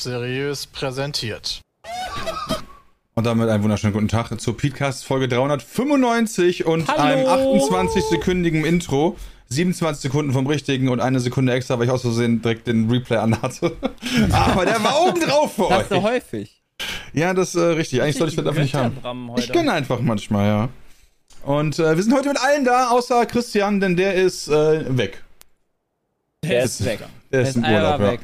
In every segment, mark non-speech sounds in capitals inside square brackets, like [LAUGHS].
Seriös präsentiert. Und damit einen wunderschönen guten Tag zur Podcast Folge 395 und Hallo. einem 28-sekündigen Intro. 27 Sekunden vom richtigen und eine Sekunde extra, weil ich aus Versehen direkt den Replay anhatte. [LAUGHS] Aber der war oben drauf für Das so euch. häufig. Ja, das ist äh, richtig. Eigentlich sollte ich das einfach nicht haben. Ich gönne einfach manchmal, ja. Und äh, wir sind heute mit allen da, außer Christian, denn der ist äh, weg. Der ist weg. Der ist im Urlaub, ja. weg.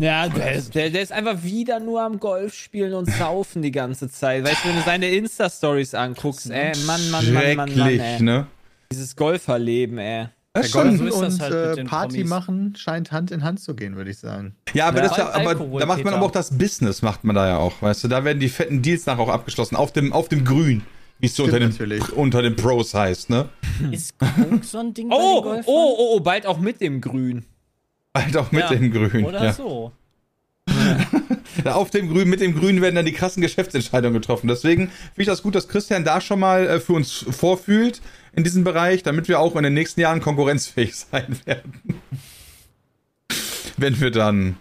Ja, der ist, der, der ist einfach wieder nur am Golf spielen und saufen die ganze Zeit. Weißt du, wenn du seine Insta-Stories anguckst, ey, Mann, Mann, Mann, Mann, Mann, ey. ne? Dieses Golferleben, ey. Das Ja, schon, so und halt äh, Party Promis. machen scheint Hand in Hand zu gehen, würde ich sagen. Ja, aber, Ja. ja, aber Alkohol, da macht man Peter. aber auch das Business, macht man da ja auch, weißt du, da werden die fetten Deals nachher auch abgeschlossen, auf dem, auf dem Grün, wie es so unter den, natürlich. unter den Pros heißt, ne? [LAUGHS] Ist Coke so ein Ding bei Oh, den oh, Golfern? oh, oh, bald auch mit dem Grün. Halt auch mit Ja, dem Grün. Oder ja. so. Ja, [LAUGHS] Auf dem Grün, mit dem Grün werden dann die krassen Geschäftsentscheidungen getroffen. Deswegen finde ich das gut, dass Christian da schon mal äh, für uns vorfühlt in diesem Bereich, damit wir auch in den nächsten Jahren konkurrenzfähig [LAUGHS] sein werden. Wenn wir dann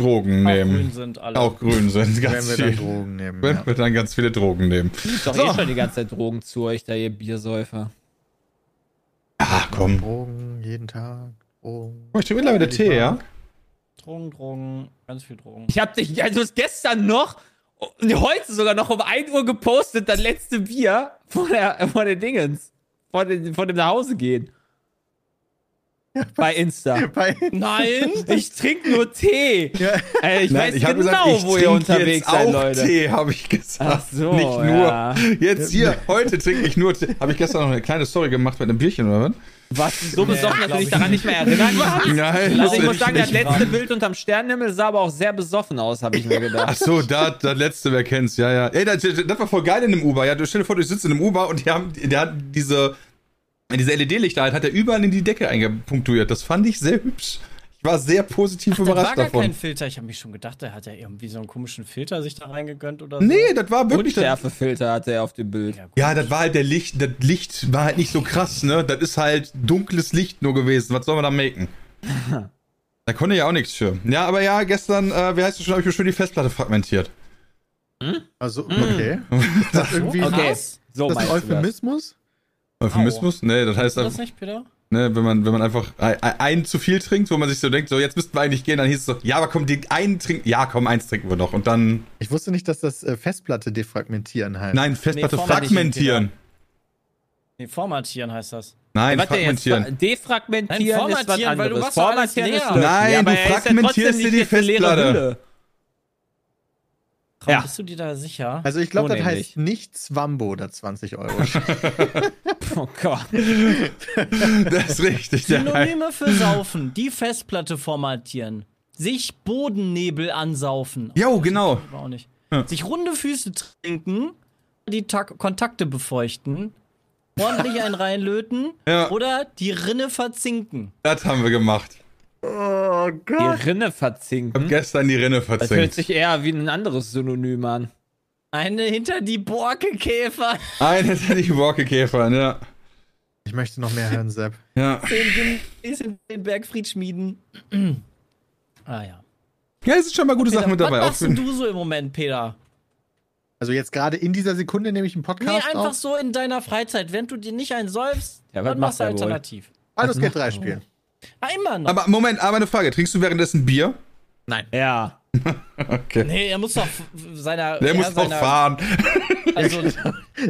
Drogen Auch nehmen. grün sind alle. Auch grün sind, Wenn ganz wir dann viel. Drogen nehmen. Wenn Ja. wir dann ganz viele Drogen nehmen. Ist doch So. eh schon die ganze Zeit Drogen zu euch, da ihr Biersäufer. Ah, komm. Drogen, jeden Tag. Drogen. Oh, ich trinke mittlerweile Tee, ja? Drogen, Drogen, ganz viel Drogen. Ich hab dich, also es gestern noch, heute sogar noch um 1 Uhr gepostet, das letzte Bier von der, von den Dingens. Von, den, von dem nach Gehen. [LAUGHS] Bei Insta. Bei, Nein! Ich trinke nur Tee. ja, Ey, ich weiß ich genau, gesagt, ich wo ihr unterwegs jetzt seid, auch Leute. Tee, habe ich gesagt. Ach so, Nicht nur. ja. Jetzt hier, heute trinke ich nur Tee. Habe ich gestern noch eine kleine Story gemacht mit einem Bierchen oder was? Was so besoffen, dass du dich ich daran nicht mehr erinnern kannst? Nein. Also ich muss das sagen, das letzte wahr. Bild unterm Sternenhimmel sah aber auch sehr besoffen aus, habe ich mir Ach gedacht. so, da, das letzte, wer kennt's, ja, ja. Ey, das, das war voll geil in dem Uber. Ja, du stell dir vor, du sitzt in einem Uber und die haben, der hat diese, diese LED-Lichter halt, hat er überall in die Decke eingepunktuiert. Das fand ich sehr hübsch. Ich war sehr positiv Da war überrascht gar davon. kein Filter. Ich habe mich schon gedacht, der hat ja irgendwie so einen komischen Filter sich da reingegönnt oder so. Nee, das war wirklich. Das, Unschärfefilter hatte er auf dem Bild. Ja, ja, das war halt der Licht, das Licht war halt nicht so krass, ne? Das ist halt dunkles Licht nur gewesen. Was soll man da machen? [LAUGHS] Da konnte ja auch nichts für. Ja, aber ja, gestern, äh, wie heißt es schon, habe ich mir schon die Festplatte fragmentiert. also, okay. [LAUGHS] Ist das irgendwie Okay, Was? so ist das ein meinst du das. Euphemismus? Euphemismus? Nee, das heißt Ist das einfach, nicht, Peter? ne, wenn man, wenn man einfach ein, ein zu viel trinkt, wo man sich so denkt, so jetzt müssten wir eigentlich gehen, dann hieß es so, ja, aber komm, die einen trinken, ja, komm, eins trinken wir noch. Und dann, Ich wusste nicht, dass das äh, Festplatte defragmentieren heißt. nein, Festplatte Nee, fragmentieren. Nee, formatieren heißt das. Nein, jetzt, fragmentieren. defragmentieren Nein, ist was formatieren, weil du anderes. machst alles Formatieren ist leer. Nein, ja, du er ja fragmentierst dir die Festplatte. Raum, Ja. Bist du dir da sicher? Also ich glaube, So das nämlich. heißt nicht Swambo, da 20 Euro. [LAUGHS] [LAUGHS] Oh Gott. Das ist richtig. Synonyme für saufen. Die Festplatte formatieren. Sich Bodennebel ansaufen. Jo, genau. Aber auch nicht. Ja. Sich runde Füße trinken, die Tak Kontakte befeuchten, ordentlich einen reinlöten Ja. oder die Rinne verzinken. Das haben wir gemacht. Oh Die Gott. Rinne verzinken. Hab gestern die Rinne Das hört verzinkt. sich eher wie ein anderes Synonym an. Eine hinter die Borkekäfer. Ein hinter die Borkekäfer, ja. Ich möchte noch mehr hören, Sepp. Ja. Den, ist in den Bergfried schmieden. ah ja. Ja, es sind schon mal gute Peter, Sachen mit dabei. Was machst du so im Moment, Peter? Also jetzt gerade in dieser Sekunde nehme ich einen Nee, Podcast einfach auf. so in deiner Freizeit. Wenn du dir nicht einen säufst, Ja, was dann machst du er alternativ. Baldur's Gate 3 spielen. Ah, immer noch. aber Moment, aber eine Frage. Trinkst du währenddessen Bier? Ja. [LAUGHS] Okay. nee, er muss doch seiner. Der muss doch fahren. Also,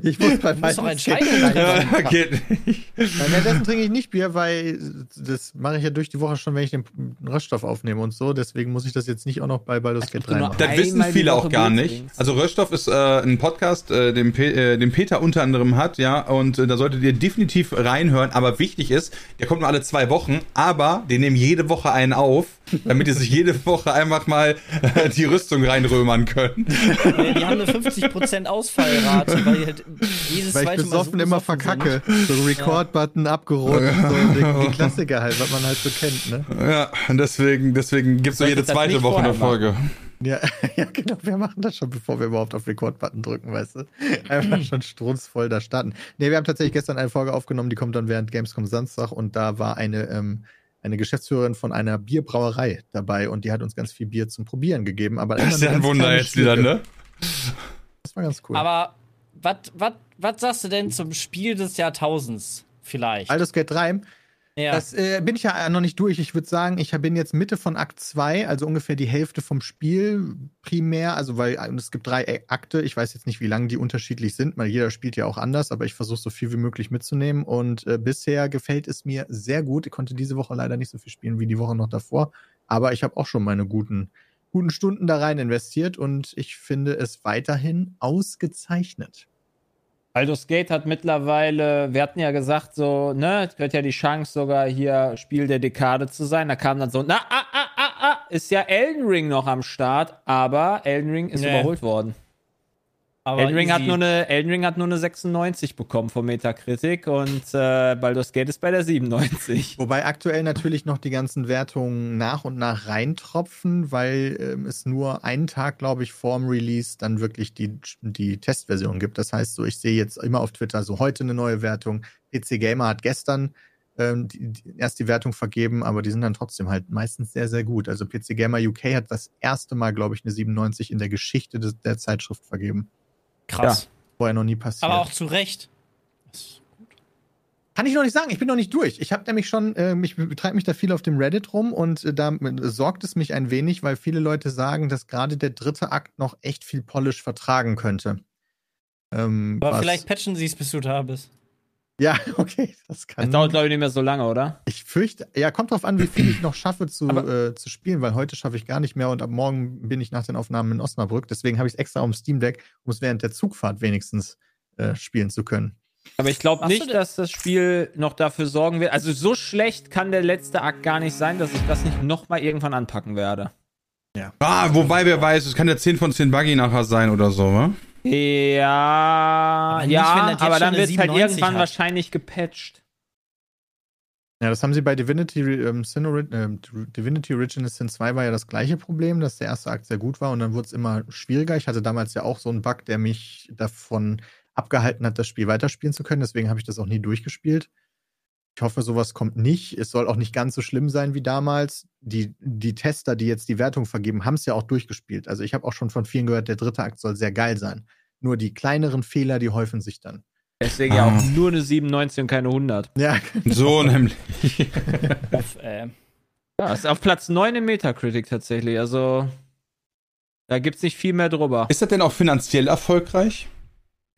Ich muss bei muss doch entscheiden. 3 Ja, geht nicht. Nein, währenddessen trinke ich nicht Bier, weil das mache ich ja durch die Woche schon, wenn ich den Röststoff aufnehme und so. Deswegen muss ich das jetzt nicht auch noch bei Baldur's Gate 3 nur machen. Das wissen viele auch gar nicht. Also Röststoff ist äh, ein Podcast, äh, den, Pe äh, den Peter unter anderem hat, ja, und äh, da solltet ihr definitiv reinhören. Aber wichtig ist, der kommt nur alle zwei Wochen, aber die nehmen jede Woche einen auf, damit die sich jede Woche einfach mal äh, die Rüstung reinrömern können. die haben eine 50% Ausfallrate, weil die halt jedes Weil ich zweite Mal so besoffen immer besoffen verkacke. So Record-Button abgerollt und so. Die, die Klassiker halt, was man halt so kennt, ne? Ja, und deswegen, deswegen gibt's so Solltest jede zweite Woche eine Folge. Ja, [LAUGHS] ja, genau. Wir machen das schon, bevor wir überhaupt auf Record-Button drücken, weißt du? Einfach schon strunzvoll da starten. Ne, wir haben tatsächlich gestern eine Folge aufgenommen, die kommt dann während Gamescom Samstag und da war eine, ähm, eine Geschäftsführerin von einer Bierbrauerei dabei und die hat uns ganz viel Bier zum Probieren gegeben. Aber Das ist ja ein Wunder jetzt wieder, Schlücke. ne? Das war ganz cool. Aber was sagst du denn zum Spiel des Jahrtausends vielleicht? Baldur's Gate 3, ja. das äh, bin ich ja noch nicht durch. Ich würde sagen, ich bin jetzt Mitte von Akt 2, also ungefähr die Hälfte vom Spiel primär. Also, weil äh, es gibt drei Akte. Ich weiß jetzt nicht, wie lange die unterschiedlich sind, weil jeder spielt ja auch anders, aber ich versuche so viel wie möglich mitzunehmen. Und äh, bisher gefällt es mir sehr gut. Ich konnte diese Woche leider nicht so viel spielen wie die Woche noch davor, aber ich habe auch schon meine guten, guten Stunden da rein investiert und ich finde es weiterhin ausgezeichnet. Baldur's Gate hat mittlerweile, wir hatten ja gesagt, so, ne, es gehört ja die Chance sogar hier Spiel der Dekade zu sein. Da kam dann so, na, ah, ah, ah, ah, ist ja Elden Ring noch am Start, aber Elden Ring ist Nee. überholt worden. Aber Elden Ring, hat nur eine, Elden Ring hat nur eine 96 bekommen von Metacritic und äh, Baldur's Gate ist bei der 97. [LAUGHS] Wobei aktuell natürlich noch die ganzen Wertungen nach und nach reintropfen, weil ähm, es nur einen Tag, glaube ich, vorm Release dann wirklich die, die Testversion gibt. Das heißt, so ich sehe jetzt immer auf Twitter so heute eine neue Wertung. PC Gamer hat gestern ähm, die, die, erst die Wertung vergeben, aber die sind dann trotzdem halt meistens sehr, sehr gut. Also PC Gamer UK hat das erste Mal, glaube ich, eine 97 in der Geschichte des, der Zeitschrift vergeben. Krass. Vorher noch nie passiert. Aber auch zu Recht. Kann ich noch nicht sagen, ich bin noch nicht durch. Ich habe nämlich schon, äh, ich betreibe mich da viel auf dem Reddit rum und äh, da sorgt es mich ein wenig, weil viele Leute sagen, dass gerade der dritte Akt noch echt viel Polish vertragen könnte. Ähm, Aber was- vielleicht patchen sie es, bis du da bist. Ja, [LAUGHS] okay, das Das kann. dauert, glaube ich, nicht mehr so lange, oder? Ich fürchte, ja, kommt drauf an, wie viel ich noch schaffe zu, äh, zu spielen, weil heute schaffe ich gar nicht mehr und ab morgen bin ich nach den Aufnahmen in Osnabrück. Deswegen habe ich es extra am Steam Deck, um es während der Zugfahrt wenigstens äh, spielen zu können. Aber ich glaube nicht, dass das Spiel noch dafür sorgen wird. Also so schlecht kann der letzte Akt gar nicht sein, dass ich das nicht nochmal irgendwann anpacken werde. Ah, wobei, wer weiß, es kann ja 10 von 10 Buggy nachher sein oder so, wa? Ja, Aber nicht, ja, aber dann wird es halt 97 irgendwann hat. wahrscheinlich gepatcht. Ja, das haben sie bei Divinity, ähm, Sin Ori- ähm, Divinity Original Sin 2 war ja das gleiche Problem, dass der erste Akt sehr gut war und dann wurde es immer schwieriger. Ich hatte damals ja auch so einen Bug, der mich davon abgehalten hat, das Spiel weiterspielen zu können. Deswegen habe ich das auch nie durchgespielt. Ich hoffe, sowas kommt nicht. Es soll auch nicht ganz so schlimm sein wie damals. Die, die Tester, die jetzt die Wertung vergeben, haben es ja auch durchgespielt. Also ich habe auch schon von vielen gehört, der dritte Akt soll sehr geil sein. Nur die kleineren Fehler, die häufen sich dann. Deswegen ja Ah. auch nur eine 97 und keine 100. Ja, So [LAUGHS] nämlich. Uff, äh. Ja, ist auf Platz 9 im Metacritic tatsächlich. Also da gibt es nicht viel mehr drüber. Ist das denn auch finanziell erfolgreich?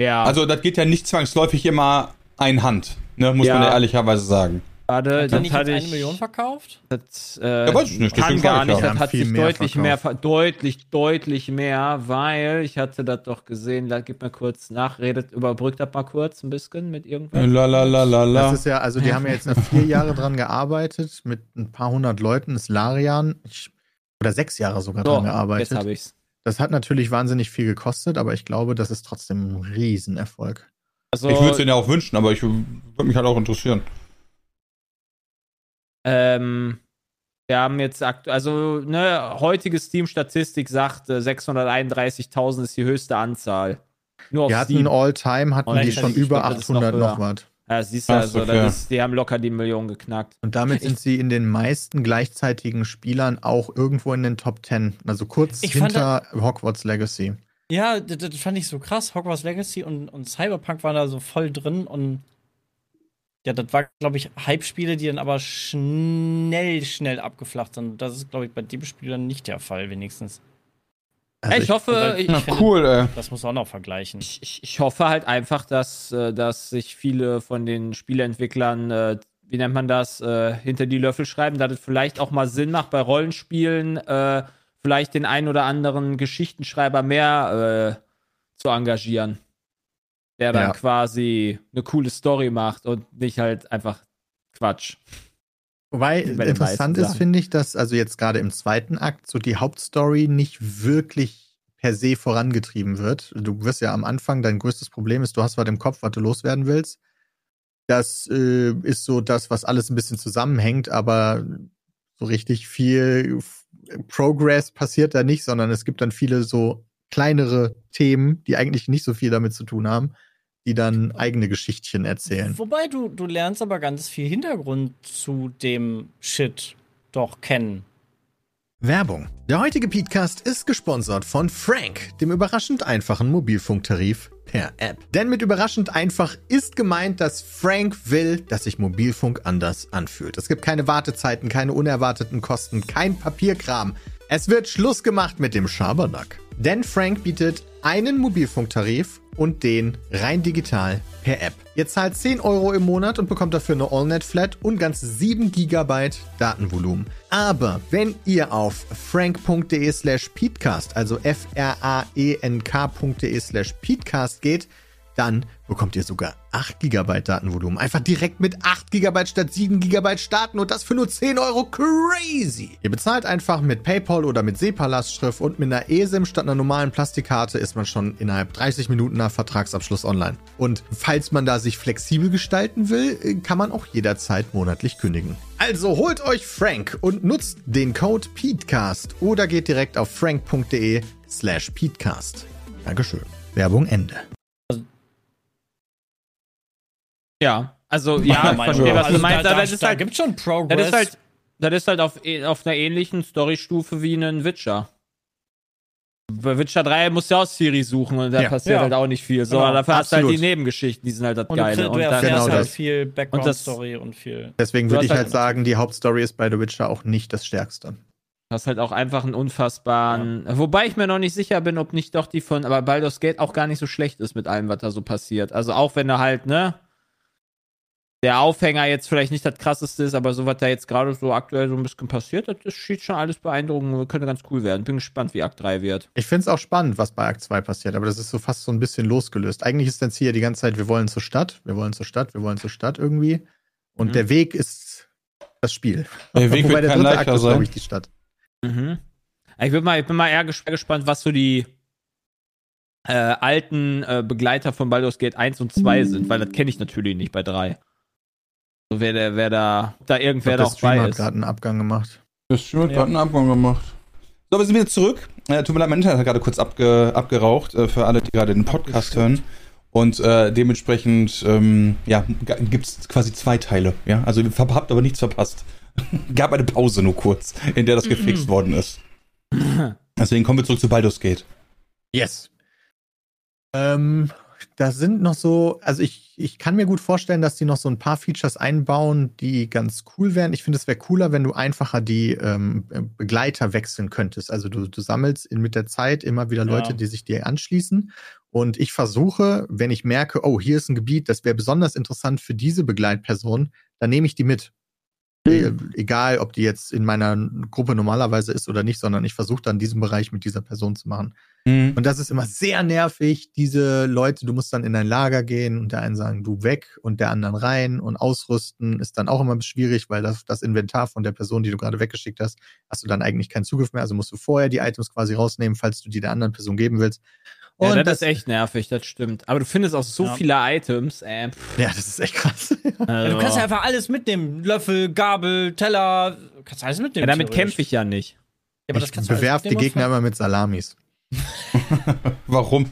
Ja, Also, das geht ja nicht zwangsläufig immer einhand, ne? muss Ja. man ja ehrlicherweise sagen. warte, Hat er das jetzt eine. Million verkauft? Das, äh, Ja, weiß ich nicht, kann gar nicht. Das hat sich mehr deutlich mehr, verkauft. ver- deutlich, deutlich mehr, weil ich hatte das doch gesehen. Da gib mir kurz nach, redet, überbrückt das mal kurz ein bisschen mit irgendwas. La la la la la. Das ist ja, also die haben ja jetzt noch vier Jahre dran gearbeitet, mit ein paar hundert Leuten, ist Larian, ich, oder sechs Jahre sogar So, dran jetzt gearbeitet. habe ich's. Das hat natürlich wahnsinnig viel gekostet, aber ich glaube, das ist trotzdem ein Riesenerfolg. Also, Ich würde es denen ja auch wünschen, aber ich würde mich halt auch interessieren. ähm, wir haben jetzt aktuell, also, ne, heutige Steam-Statistik sagt, äh, 631.000 ist die höchste Anzahl. Nur auf Die hatten Steam. All-Time, hatten Und die schon über glaub, das ist noch 800 noch, höher. was. Ja, siehst du, also, okay. ist, die haben locker die Million geknackt. Und damit sind sie in den meisten gleichzeitigen Spielern auch irgendwo in den Top 10. Also kurz Ich fand hinter Hogwarts Legacy. Ja, das, das fand ich so krass. Hogwarts Legacy und, und Cyberpunk waren da so voll drin und ja, das war, glaube ich, Hype-Spiele, die dann aber schnell, schnell abgeflacht sind. Das ist, glaube ich, bei dem Spiel dann nicht der Fall, wenigstens. Also ich, hoffe, oder- ich, finde- cool, ey. Das muss man auch noch vergleichen. ich, ich, ich hoffe halt einfach, dass, äh, dass sich viele von den Spieleentwicklern, äh, wie nennt man das, äh, hinter die Löffel schreiben, dass es vielleicht auch mal Sinn macht, bei Rollenspielen äh, vielleicht den einen oder anderen Geschichtenschreiber mehr äh, zu engagieren. Der dann Ja. quasi eine coole Story macht und nicht halt einfach Quatsch. Wobei interessant ist, finde ich, dass also jetzt gerade im zweiten Akt so die Hauptstory nicht wirklich per se vorangetrieben wird. Du wirst ja am Anfang, dein größtes Problem ist, du hast was im Kopf, was du loswerden willst. Das äh, ist so das, was alles ein bisschen zusammenhängt, aber so richtig viel Progress passiert da nicht, sondern es gibt dann viele so kleinere Themen, die eigentlich nicht so viel damit zu tun haben. die dann eigene Geschichtchen erzählen. Wobei du, du lernst aber ganz viel Hintergrund zu dem Shit doch kennen. Werbung. Der heutige Podcast ist gesponsert von Frank, dem überraschend einfachen Mobilfunktarif per App. Denn mit überraschend einfach ist gemeint, dass Frank will, dass sich Mobilfunk anders anfühlt. Es gibt keine Wartezeiten, keine unerwarteten Kosten, kein Papierkram. Es wird Schluss gemacht mit dem Schabernack. Denn Frank bietet einen Mobilfunktarif und den rein digital per App. Ihr zahlt 10 Euro im Monat und bekommt dafür eine AllNet-Flat und ganz 7 GB Datenvolumen. Aber wenn ihr auf frank.de slash peatcast, also f-r-a-e-n-k.de slash peatcast geht, dann bekommt ihr sogar 8 GB Datenvolumen. Einfach direkt mit 8 GB statt 7 GB starten und das für nur 10 Euro. Crazy! Ihr bezahlt einfach mit PayPal oder mit SEPA-Lastschrift und mit einer eSIM statt einer normalen Plastikkarte ist man schon innerhalb 30 Minuten nach Vertragsabschluss online. Und falls man da sich flexibel gestalten will, kann man auch jederzeit monatlich kündigen. Also holt euch Frank und nutzt den Code PETECAST oder geht direkt auf frank.de slash PETECAST. Dankeschön. Werbung Ende. Ja, also ja, ich verstehe, was du Also meinst, da, aber da, das ist da halt, gibt schon das Progress. ist halt, das ist halt auf, auf einer ähnlichen Storystufe wie ein Witcher. Bei Witcher 3 musst du ja auch Siri suchen und da Ja. passiert Ja. halt auch nicht viel. So, Genau, dafür hast du halt die absolut. Nebengeschichten, die sind halt das und du, Geile. du Und dann, Genau halt das. viel Und das- Background-Story und viel. Deswegen Du würde ich halt halt- sagen, die Hauptstory ist bei The Witcher auch nicht das Stärkste. hast halt auch einfach einen unfassbaren. Wobei ich mir noch nicht sicher bin, ob nicht doch die von, aber Baldur's Gate auch gar nicht so schlecht ist mit allem, was da so passiert. Also auch wenn er halt, ne, der Aufhänger jetzt vielleicht nicht das krasseste ist, aber so was da jetzt gerade so aktuell so ein bisschen passiert, das ist- sieht schon alles beeindruckend, könnte ganz cool werden. Bin gespannt, wie Akt 3 wird. Ich finde es auch spannend, was bei Akt 2 passiert, aber das ist so fast so ein bisschen losgelöst. Eigentlich ist dann Ziel die ganze Zeit, wir wollen zur Stadt, wir wollen zur Stadt, wir wollen zur Stadt irgendwie. Und Mhm. der Weg ist das Spiel. Der Weg [LAUGHS] wird kein dritte Akt ist, glaube ich, die Stadt. Mhm. Ich bin mal, ich bin mal eher ges- gespannt, was so die äh, alten äh, Begleiter von Baldur's Gate 1 und 2 sind, weil das kenne ich natürlich nicht bei 3. So, wer, der, wer da, da irgendwer glaub, der noch Stream bei hat ist. gerade einen Abgang gemacht. Das Stream hat Ja. gerade einen Abgang gemacht. So, wir sind wieder zurück. Äh, tut mir leid, mein Internet hat gerade kurz abge abgeraucht, äh, für alle, die gerade den Podcast hören. Und äh, dementsprechend, ähm, ja, gibt es quasi zwei Teile. Ja, also ihr habt aber nichts verpasst. [LAUGHS] Gab eine Pause nur kurz, in der das gefixt worden ist. Deswegen kommen wir zurück zu Baldur's Gate. Yes. Ähm, da sind noch so, also ich, ich kann mir gut vorstellen, dass die noch so ein paar Features einbauen, die ganz cool wären. Ich finde, es wäre cooler, wenn du einfacher die ähm, Begleiter wechseln könntest. Also du, du sammelst in, mit der Zeit immer wieder Leute, Ja. die sich dir anschließen. Und ich versuche, wenn ich merke, oh, hier ist ein Gebiet, das wäre besonders interessant für diese Begleitperson, dann nehme ich die mit. E- Egal, ob die jetzt in meiner Gruppe normalerweise ist oder nicht, sondern ich versuche dann diesen Bereich mit dieser Person zu machen. Mhm. Und das ist immer sehr nervig, diese Leute, du musst dann in ein Lager gehen und der einen sagen, du weg und der anderen rein und ausrüsten ist dann auch immer schwierig, weil das, das Inventar von der Person, die du gerade weggeschickt hast, hast du dann eigentlich keinen Zugriff mehr, also musst du vorher die Items quasi rausnehmen, falls du die der anderen Person geben willst. Und Ja, das, ist echt nervig, das stimmt. Aber du findest auch so Ja. viele Items. Äh, pff, ja, das ist echt krass. [LAUGHS] Ja, also, du kannst ja einfach alles mitnehmen. Löffel, Gabel, Teller. Du kannst alles mitnehmen. ja, damit kämpfe ich ja nicht. Ja, aber das ich kannst du alles bewerf die Gegner immer mit Salamis. [LAUGHS] Warum?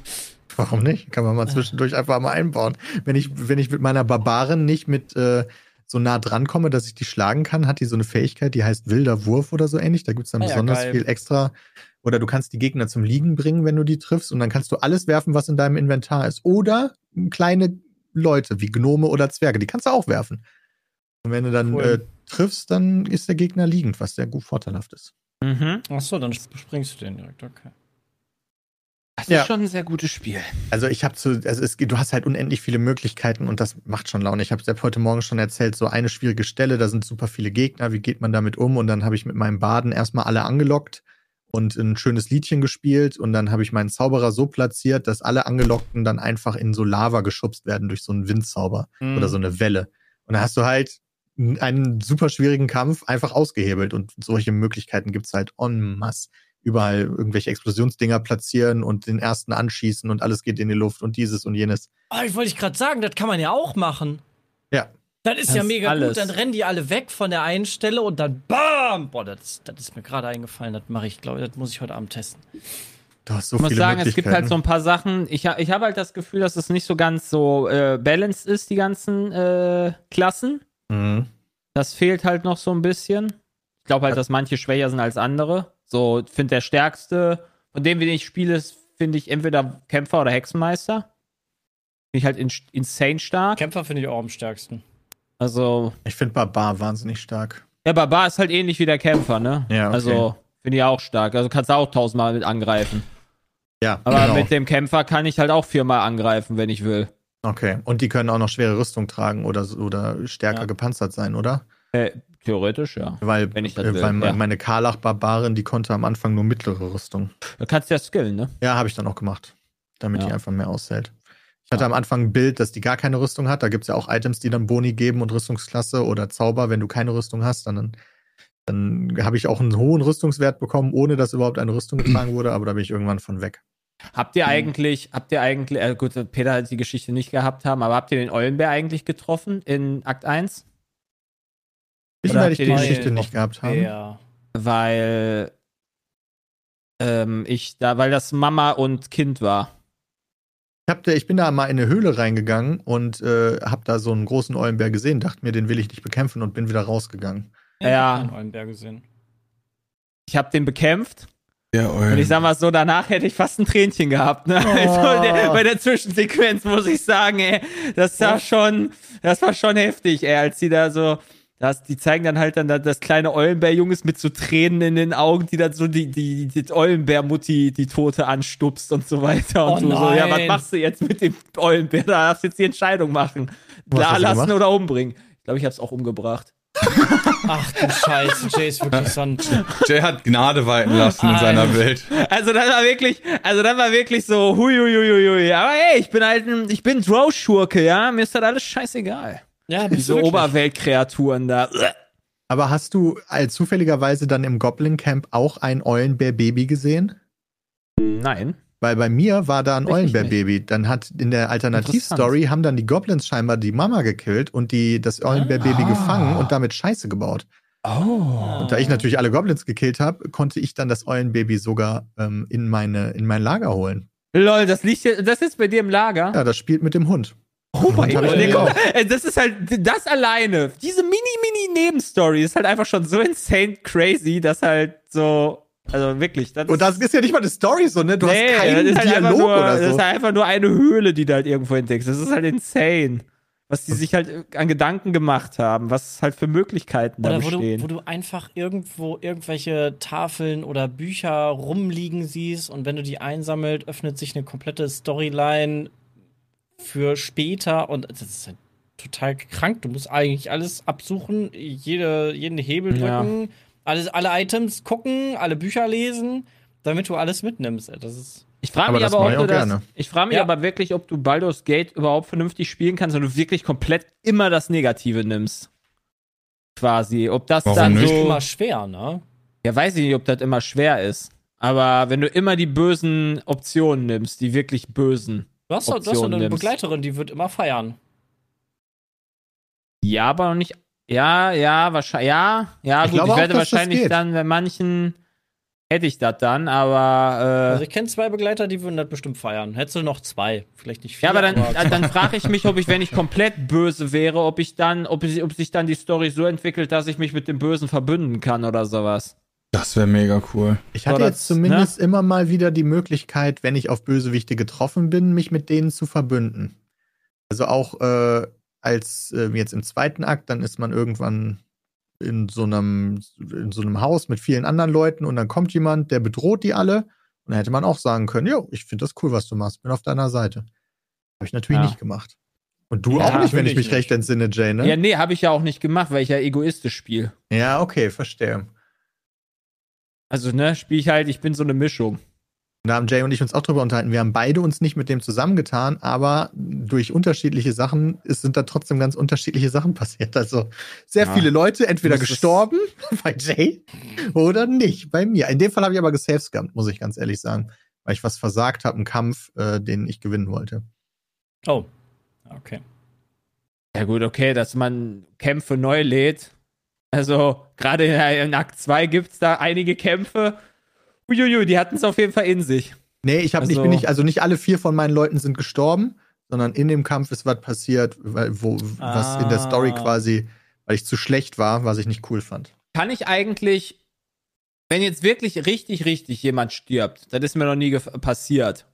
Warum nicht? Kann man mal zwischendurch einfach mal einbauen. Wenn ich, wenn ich mit meiner Barbaren nicht mit äh, so nah dran komme, dass ich die schlagen kann, hat die so eine Fähigkeit, die heißt wilder Wurf oder so ähnlich. Da gibt's dann Ah ja, besonders geil. viel extra. Oder du kannst die Gegner zum Liegen bringen, wenn du die triffst, und dann kannst du alles werfen, was in deinem Inventar ist. Oder kleine Leute wie Gnome oder Zwerge, die kannst du auch werfen. Und wenn du dann Cool. äh, triffst, dann ist der Gegner liegend, was sehr gut vorteilhaft ist. Mhm. Ach so, dann springst du den direkt, okay. Das Ja. ist schon ein sehr gutes Spiel. Also ich habe zu, also es, du hast halt unendlich viele Möglichkeiten und das macht schon Laune. Ich habe es heute Morgen schon erzählt, so eine schwierige Stelle, da sind super viele Gegner, wie geht man damit um? Und dann habe ich mit meinem Baden erstmal alle angelockt und ein schönes Liedchen gespielt und dann habe ich meinen Zauberer so platziert, dass alle Angelockten dann einfach in so Lava geschubst werden durch so einen Windzauber Mhm. oder so eine Welle. Und dann hast du halt einen super schwierigen Kampf einfach ausgehebelt und solche Möglichkeiten gibt's halt en masse. Überall irgendwelche Explosionsdinger platzieren und den ersten anschießen und alles geht in die Luft und dieses und jenes. Oh, ich wollte ich gerade sagen, das kann man ja auch machen. Ja. Das ist Das ja ist mega alles. gut. Dann rennen die alle weg von der einen Stelle und dann BAM! Boah, das, das ist mir gerade eingefallen. Das mache ich, glaube ich, das muss ich heute Abend testen. Du hast so Ich muss sagen, es gibt halt so ein paar Sachen. Ich, ich habe halt das Gefühl, dass es nicht so ganz so äh, balanced ist, die ganzen äh, Klassen. Mhm. Das fehlt halt noch so ein bisschen. Ich glaube halt, dass manche schwächer sind als andere. So, ich finde der stärkste, von dem, den ich spiele, ist, finde ich entweder Kämpfer oder Hexenmeister. Finde ich halt in, insane stark. Kämpfer finde ich auch am stärksten. Also, Ich finde Barbar wahnsinnig stark. der Barbar ist halt ähnlich wie der Kämpfer, ne? Ja, okay. Also, finde ich auch stark. Also kannst du auch tausendmal mit angreifen. Ja, Aber genau. mit dem Kämpfer kann ich halt auch viermal angreifen, wenn ich will. Okay. Und die können auch noch schwere Rüstung tragen oder, oder stärker Ja. gepanzert sein, oder? Äh, theoretisch, ja. Weil, Wenn ich das äh, will, weil ja. meine Karlach-Barbarin, die konnte am Anfang nur mittlere Rüstung. Du kannst ja skillen, ne? Ja, habe ich dann auch gemacht, damit Ja. die einfach mehr aushält. Ich hatte Ja. am Anfang ein Bild, dass die gar keine Rüstung hat. Da gibt es ja auch Items, die dann Boni geben und Rüstungsklasse oder Zauber. Wenn du keine Rüstung hast, dann, dann habe ich auch einen hohen Rüstungswert bekommen, ohne dass überhaupt eine Rüstung getragen wurde, aber da bin ich irgendwann von weg. Habt ihr Hm. eigentlich, habt ihr eigentlich, äh, gut, Peter hat die Geschichte nicht gehabt haben, aber habt ihr den Eulenbär eigentlich getroffen in Akt 1? Ich werde ich die Geschichte nicht gehabt haben. Ja. Weil ähm, ich da, weil das Mama und Kind war. Ich, hab da, ich bin da mal in eine Höhle reingegangen und äh, habe da so einen großen Eulenbär gesehen, dachte mir, den will ich nicht bekämpfen und bin wieder rausgegangen. Ich Ja. hab Eulenbär gesehen. Ich habe den bekämpft Ja, und ich sag mal so, danach hätte ich fast ein Tränchen gehabt. Ne? [LAUGHS] Also der, bei der Zwischensequenz muss ich sagen, ey, das war Oh. schon, das war schon heftig, ey, als die da so, das, die zeigen dann halt dann das, kleine Eulenbär-Junges mit so Tränen in den Augen, die dann so die, die, die Eulenbär-Mutti, die Tote anstupst und so weiter. Und Oh du so, ja, was machst du jetzt mit dem Eulenbär? Da darfst du jetzt die Entscheidung machen. Da lassen oder umbringen. Ich glaube, ich hab's auch umgebracht. Ach du Scheiße, Jay ist wirklich so ein. Jay hat Gnade walten lassen in seiner Welt. Also das war wirklich, also das war wirklich so, hui, hui, hui, hui, hui. Aber hey, ich bin halt ein, ich bin Drow-Schurke, ja. Mir ist das alles scheißegal. Ja, bist Diese wirklich. Oberweltkreaturen da. Aber hast du äh, zufälligerweise dann im Goblin Camp auch ein Eulenbär-Baby gesehen? Nein. Weil bei mir war da ein Eulenbär-Baby. Dann hat in der Alternativstory haben dann die Goblins scheinbar die Mama gekillt und die das Eulenbär-Baby Ah. gefangen und damit Scheiße gebaut. Oh. Und da ich natürlich alle Goblins gekillt habe, konnte ich dann das Eulenbaby sogar ähm, in, meine, in mein Lager holen. Lol, das liegt hier, das ist bei dir im Lager. Ja, das spielt mit dem Hund. Oh mein Gott. gekauft. Ey, Das ist halt, das alleine, diese mini-mini-Nebenstory ist halt einfach schon so insane crazy, dass halt so, also wirklich. Das Und das ist ja nicht mal eine Story so, ne? Du Nee, hast keinen das ist halt einfach Dialog nur, oder Das so. ist halt einfach nur eine Höhle, die du halt irgendwo entdeckst. Das ist halt insane. Was die sich halt an Gedanken gemacht haben, was halt für Möglichkeiten da Oder wo du, bestehen. wo du einfach irgendwo irgendwelche Tafeln oder Bücher rumliegen siehst und wenn du die einsammelt, öffnet sich eine komplette Storyline für später und das ist halt total krank. Du musst eigentlich alles absuchen, jede, jeden Hebel Ja. drücken, alles, alle Items gucken, alle Bücher lesen, damit du alles mitnimmst. Das ist ich frage Aber mich aber, ich ob auch du das, gerne. ich frage mich Ja. aber wirklich, ob du Baldur's Gate überhaupt vernünftig spielen kannst, wenn du wirklich komplett immer das Negative nimmst. Quasi. Ob das Warum dann nicht? so. immer schwer, ne? Ja, weiß ich nicht, ob das immer schwer ist. Aber wenn du immer die bösen Optionen nimmst, die wirklich bösen. Du hast, doch- du hast doch Optionen eine nimmst. Begleiterin, die wird immer feiern. Ja, aber noch nicht. Ja, ja, wahrscheinlich. Ja, ja, Ich gut. ich werde auch, das wahrscheinlich dann, bei manchen hätte ich das dann, aber. Also Äh, ich kenne zwei Begleiter, die würden das bestimmt feiern. Hättest du noch zwei, vielleicht nicht vier. ja, aber dann, dann frage ich mich, ob ich, wenn ich komplett böse wäre, ob ich dann, ob, ich, ob sich dann die Story so entwickelt, dass ich mich mit dem Bösen verbünden kann oder sowas. Das wäre mega cool. Ich hatte das, jetzt zumindest ne? immer mal wieder die Möglichkeit, wenn ich auf Bösewichte getroffen bin, mich mit denen zu verbünden. Also auch äh, als äh, jetzt im zweiten Akt, dann ist man irgendwann in so einem in so einem Haus mit vielen anderen Leuten und dann kommt jemand, der bedroht die alle und dann hätte man auch sagen können, jo, ich finde das cool, was du machst, bin auf deiner Seite. Habe ich natürlich Ja. nicht gemacht. Und du Ja, auch nicht, wenn ich mich nicht. recht entsinne, Jay, ne? Ja, nee, habe ich ja auch nicht gemacht, weil ich ja egoistisch spiele. ja okay, verstehe. Also, ne, spiele ich halt, ich bin so eine Mischung. Da haben Jay und ich uns auch drüber unterhalten. Wir haben beide uns nicht mit dem zusammengetan, aber durch unterschiedliche Sachen ist, sind da trotzdem ganz unterschiedliche Sachen passiert. Also sehr Ja. viele Leute entweder Das gestorben [LAUGHS] bei Jay oder nicht bei mir. In dem Fall habe ich aber gesavescampt, muss ich ganz ehrlich sagen, weil ich was versagt habe, einen Kampf, äh, den ich gewinnen wollte. Oh. Okay. Ja, gut, okay, dass man Kämpfe neu lädt. Also, gerade in, in Akt 2 gibt es da einige Kämpfe. Uiuiui, die hatten es auf jeden Fall in sich. Nee, ich, hab, ich Also- bin nicht, also nicht alle vier von meinen Leuten sind gestorben, sondern in dem Kampf ist was passiert, weil, wo, was in der Story Ah. quasi, weil ich zu schlecht war, was ich nicht cool fand. Kann ich eigentlich, wenn jetzt wirklich richtig, richtig jemand stirbt, das ist mir noch nie passiert.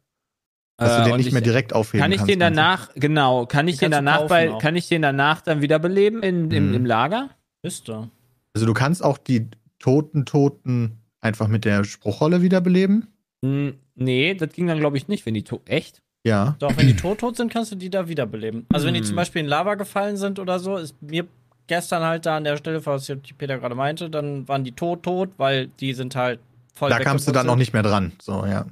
Dass Äh, du den nicht ich- mehr direkt aufheben Kann ich kannst. den danach, genau, kann ich Den danach bei, kann ich den danach dann wiederbeleben in, im, Mhm. im Lager? Bist du. Also du kannst auch die toten Toten einfach mit der Spruchrolle wiederbeleben. Hm, nee, das ging dann glaube ich nicht, wenn die to echt? Ja. Doch, wenn die tot tot sind, kannst du die da wiederbeleben. Also wenn die Hm. zum Beispiel in Lava gefallen sind oder so, ist mir gestern halt da an der Stelle, was die Peter gerade meinte, dann waren die tot tot, weil die sind halt voll Da kamst du dann noch nicht mehr dran. So, ja.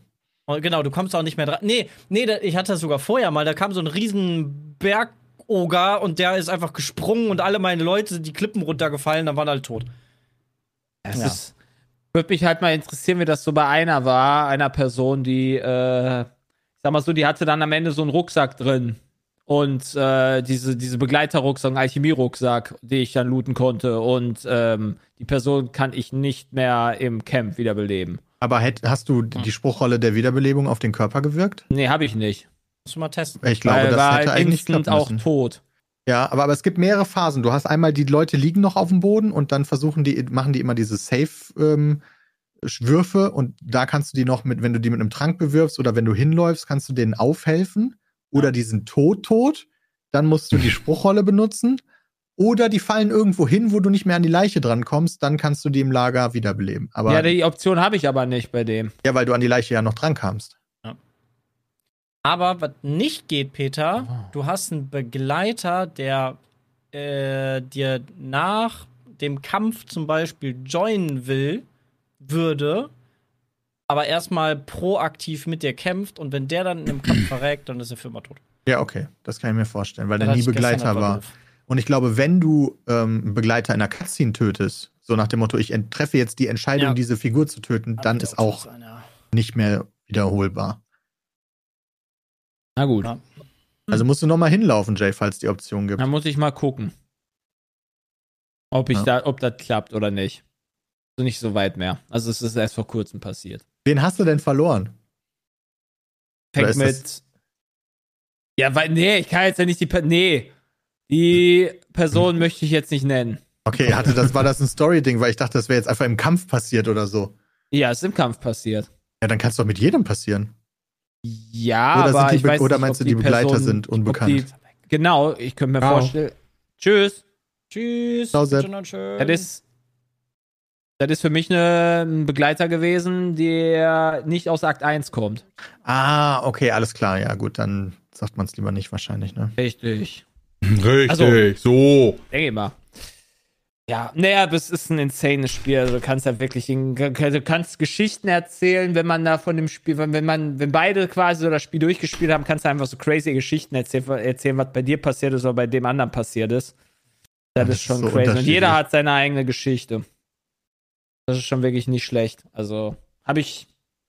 Und Genau, du kommst auch nicht mehr dran. Nee, nee, da, ich hatte das sogar vorher mal, da kam so ein riesen Bergoger und der ist einfach gesprungen und alle meine Leute sind die Klippen runtergefallen, dann waren alle tot. Es Ja. ist, würde mich halt mal interessieren, wie das so bei einer war, einer Person, die, äh, ich sag mal so, die hatte dann am Ende so einen Rucksack drin. Und äh, diese, diese Begleiterrucksack, einen Alchemie-Rucksack, den ich dann looten konnte. Und ähm, die Person kann ich nicht mehr im Camp wiederbeleben. Aber hätt, hast du die Spruchrolle der Wiederbelebung auf den Körper gewirkt? Nee, habe ich nicht. Musst du mal testen. Ich glaube, Weil das war hätte halt eigentlich instant klappen auch müssen. tot. Ja, aber, aber es gibt mehrere Phasen. Du hast einmal, die Leute liegen noch auf dem Boden und dann versuchen die, machen die immer diese Safe-Würfe und da kannst du die noch mit, wenn du die mit einem Trank bewirfst oder wenn du hinläufst, kannst du denen aufhelfen. Oder die sind tot, tot. Dann musst du die [LAUGHS] Spruchrolle benutzen. Oder die fallen irgendwo hin, wo du nicht mehr an die Leiche dran kommst, dann kannst du die im Lager wiederbeleben. Aber ja, die Option habe ich aber nicht bei dem. ja, weil du an die Leiche ja noch dran kamst. Aber was nicht geht, Peter, Oh. du hast einen Begleiter, der äh, dir nach dem Kampf zum Beispiel joinen will, würde, aber erstmal proaktiv mit dir kämpft und wenn der dann im Kampf [CLEARS THROAT] verreckt, dann ist er für immer tot. Ja, okay. Das kann ich mir vorstellen, weil der nie Begleiter war. Und ich glaube, wenn du ähm, einen Begleiter in einer Cutscene tötest, so nach dem Motto, ich treffe jetzt die Entscheidung, Ja. diese Figur zu töten, dann ist auch so sein, ja. nicht mehr wiederholbar. Na gut. Ja. Also musst du noch mal hinlaufen, Jay, falls die Option gibt. Dann muss ich mal gucken. Ob ich Ja. da, ob das klappt oder nicht. Also nicht so weit mehr. Also es ist erst vor kurzem passiert. Wen hast du denn verloren? Fängt mit. das- Ja, weil, nee, ich kann jetzt ja nicht die. Nee. Die Person möchte ich jetzt nicht nennen. Okay, hatte das, war das ein Story-Ding, weil ich dachte, das wäre jetzt einfach im Kampf passiert oder so. Ja, ist im Kampf passiert. Ja, dann kann es doch mit jedem passieren. Ja, Oder aber sind die ich weiß oder nicht, meinst ob du, die Begleiter Person- sind unbekannt? Die, genau, ich könnte mir Ciao. vorstellen. Tschüss. Tschüss. Ciao. Das ist, das ist für mich eine, ein Begleiter gewesen, der nicht aus Akt 1 kommt. Ah, okay, alles klar. Ja, gut, dann sagt man es lieber nicht wahrscheinlich, ne? Richtig. Richtig, Also- so. Denke ich mal. Ja, naja, das ist ein insanes Spiel. Also du kannst ja wirklich, du kannst Geschichten erzählen, wenn man da von dem Spiel, wenn, man, wenn beide quasi so das Spiel durchgespielt haben, kannst du einfach so crazy Geschichten erzählen, erzählen, was bei dir passiert ist oder bei dem anderen passiert ist. Das, das ist schon so crazy. Und jeder hat seine eigene Geschichte. Das ist schon wirklich nicht schlecht. Also, habe ich,